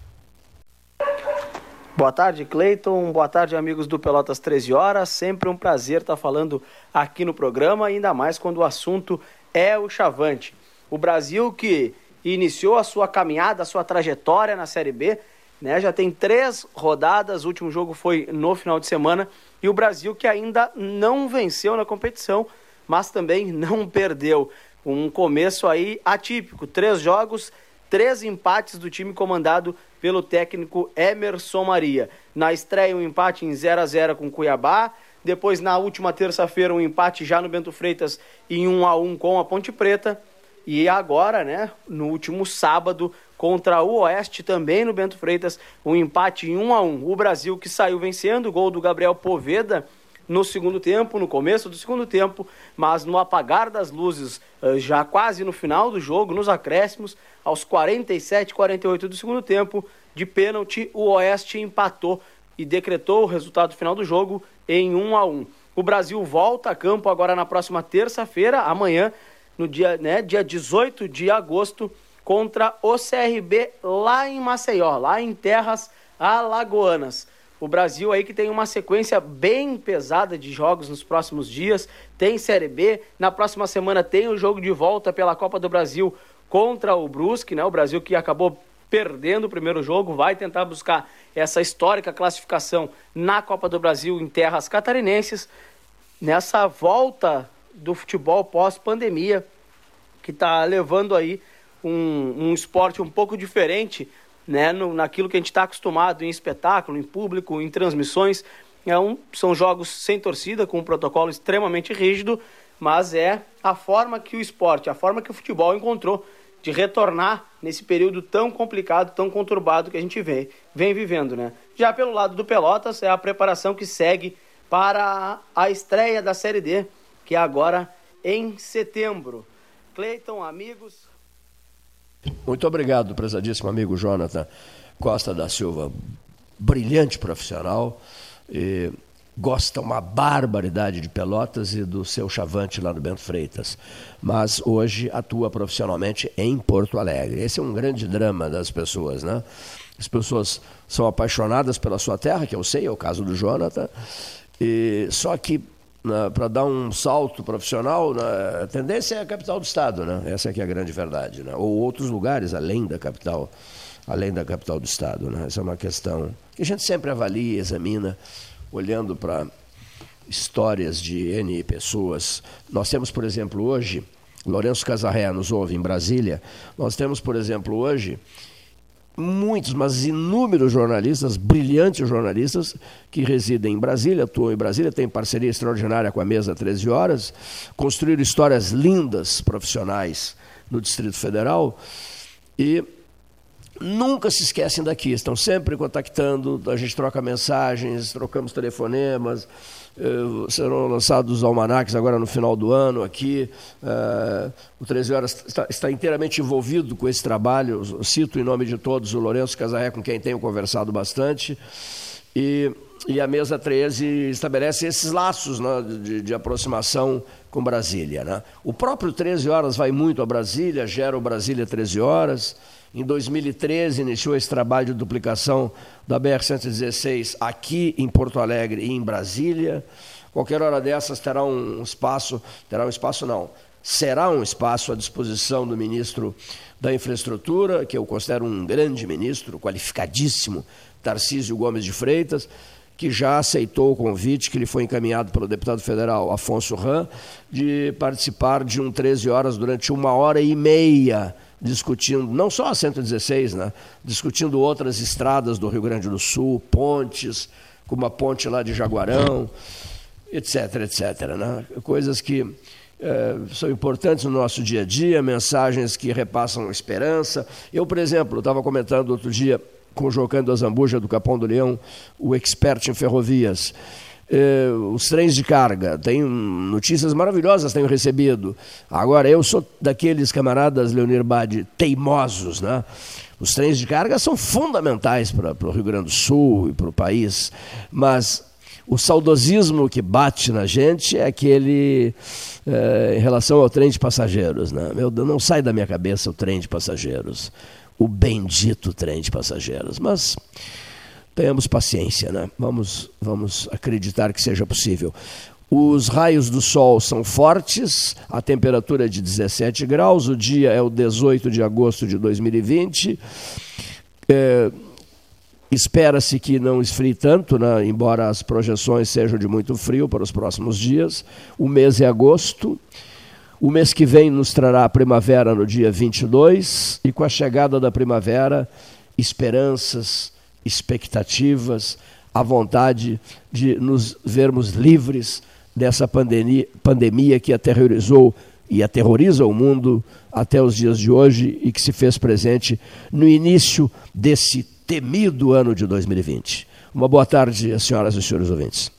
Boa tarde, Cleiton. Boa tarde, amigos do Pelotas 13 Horas. Sempre um prazer estar falando aqui no programa, ainda mais quando o assunto é o Chavante. O Brasil que iniciou a sua caminhada, a sua trajetória na Série B, né? Já tem três rodadas, o último jogo foi no final de semana, e o Brasil que ainda não venceu na competição, mas também não perdeu. Um começo aí atípico, três jogos, três empates do time comandado pelo técnico Emerson Maria. Na estreia, um empate em 0 a 0 com Cuiabá. Depois, na última terça-feira, um empate já no Bento Freitas em 1 a 1 com a Ponte Preta. E agora, né, no último sábado, contra o Oeste, também no Bento Freitas, um empate em 1 a 1 O Brasil que saiu vencendo, gol do Gabriel Poveda no segundo tempo, no começo do segundo tempo, mas no apagar das luzes, eh, já quase no final do jogo, nos acréscimos, aos 47, 48 do segundo tempo, de pênalti, o Oeste empatou e decretou o resultado final do jogo em 1 a 1. O Brasil volta a campo agora na próxima terça-feira, amanhã, no dia, né, dia 18 de agosto, contra o CRB lá em Maceió, lá em terras alagoanas. O Brasil aí que tem uma sequência bem pesada de jogos nos próximos dias. Tem Série B, na próxima semana tem o jogo de volta pela Copa do Brasil contra o Brusque, né? O Brasil que acabou perdendo o primeiro jogo, vai tentar buscar essa histórica classificação na Copa do Brasil em terras catarinenses. Nessa volta do futebol pós-pandemia, que está levando aí um, um esporte um pouco diferente né, no, naquilo que a gente está acostumado em espetáculo, em público, em transmissões. É um, são jogos sem torcida, com um protocolo extremamente rígido, mas é a forma que o esporte, a forma que o futebol encontrou de retornar nesse período tão complicado, tão conturbado que a gente vem, vem vivendo. Né? Já pelo lado do Pelotas, é a preparação que segue para a estreia da Série D. que é agora em setembro. Cleiton, amigos. Muito obrigado, prezadíssimo amigo Jonathan Costa da Silva. Brilhante profissional. Gosta uma barbaridade de Pelotas e do seu chavante lá no Bento Freitas, mas hoje atua profissionalmente em Porto Alegre. Esse é um grande drama das pessoas, né? As pessoas são apaixonadas pela sua terra, que eu sei, é o caso do Jonathan, e só que para dar um salto profissional, né, a tendência é a capital do estado, né? Essa é, é a grande verdade, né? Ou outros lugares além da capital, além da capital do estado, né? Essa é uma questão que a gente sempre avalia, examina olhando para histórias de N pessoas. Nós temos, por exemplo, hoje, Lourenço Casarré nos ouve em Brasília, nós temos, por exemplo, hoje, muitos, mas inúmeros jornalistas, brilhantes jornalistas, que residem em Brasília, atuam em Brasília, têm parceria extraordinária com a mesa 13 horas, construíram histórias lindas, profissionais, no Distrito Federal, e nunca se esquecem daqui, estão sempre contactando, a gente troca mensagens, trocamos telefonemas, serão lançados almanacs agora no final do ano aqui. Eh, o 13 Horas está, está, inteiramente envolvido com esse trabalho, Eu cito em nome de todos o Lourenço Casarré, com quem tenho conversado bastante, e, e a Mesa 13 estabelece esses laços né, de, de aproximação com Brasília. Né? O próprio 13 Horas vai muito a Brasília, gera o Brasília 13 Horas, em 2013, iniciou esse trabalho de duplicação da BR-116 aqui em Porto Alegre e em Brasília. Qualquer hora dessas terá um espaço, terá um espaço não, será um espaço à disposição do ministro da Infraestrutura, que eu considero um grande ministro, qualificadíssimo, Tarcísio Gomes de Freitas, que já aceitou o convite que lhe foi encaminhado pelo deputado federal Afonso Ram, de participar de um 13 horas durante uma hora e meia discutindo não só a 116, né? discutindo outras estradas do Rio Grande do Sul, pontes, como a ponte lá de Jaguarão, etc, etc. Né? Coisas que é, são importantes no nosso dia a dia, mensagens que repassam esperança. Eu, por exemplo, estava comentando outro dia com o Jocando Azambuja do Capão do Leão, o expert em ferrovias. Eh, os trens de carga. Tenho notícias maravilhosas, tenho recebido. Agora, eu sou daqueles camaradas, Leonir Bade, teimosos, né? Os trens de carga são fundamentais para o Rio Grande do Sul e para o país, mas o saudosismo que bate na gente é aquele é, em relação ao trem de passageiros. Né? Meu não sai da minha cabeça o trem de passageiros, o bendito trem de passageiros. Mas tenhamos paciência, né? Vamos, vamos acreditar que seja possível. Os raios do sol são fortes, a temperatura é de 17 graus, o dia é o 18 de agosto de 2020. É, Espera-se que não esfrie tanto, né? embora as projeções sejam de muito frio para os próximos dias. O mês é agosto. O mês que vem nos trará a primavera no dia 22, e com a chegada da primavera, esperanças, expectativas, a vontade de nos vermos livres dessa pandemia, pandemia que aterrorizou e aterroriza o mundo até os dias de hoje e que se fez presente no início desse temido ano de 2020. Uma boa tarde, senhoras e senhores ouvintes.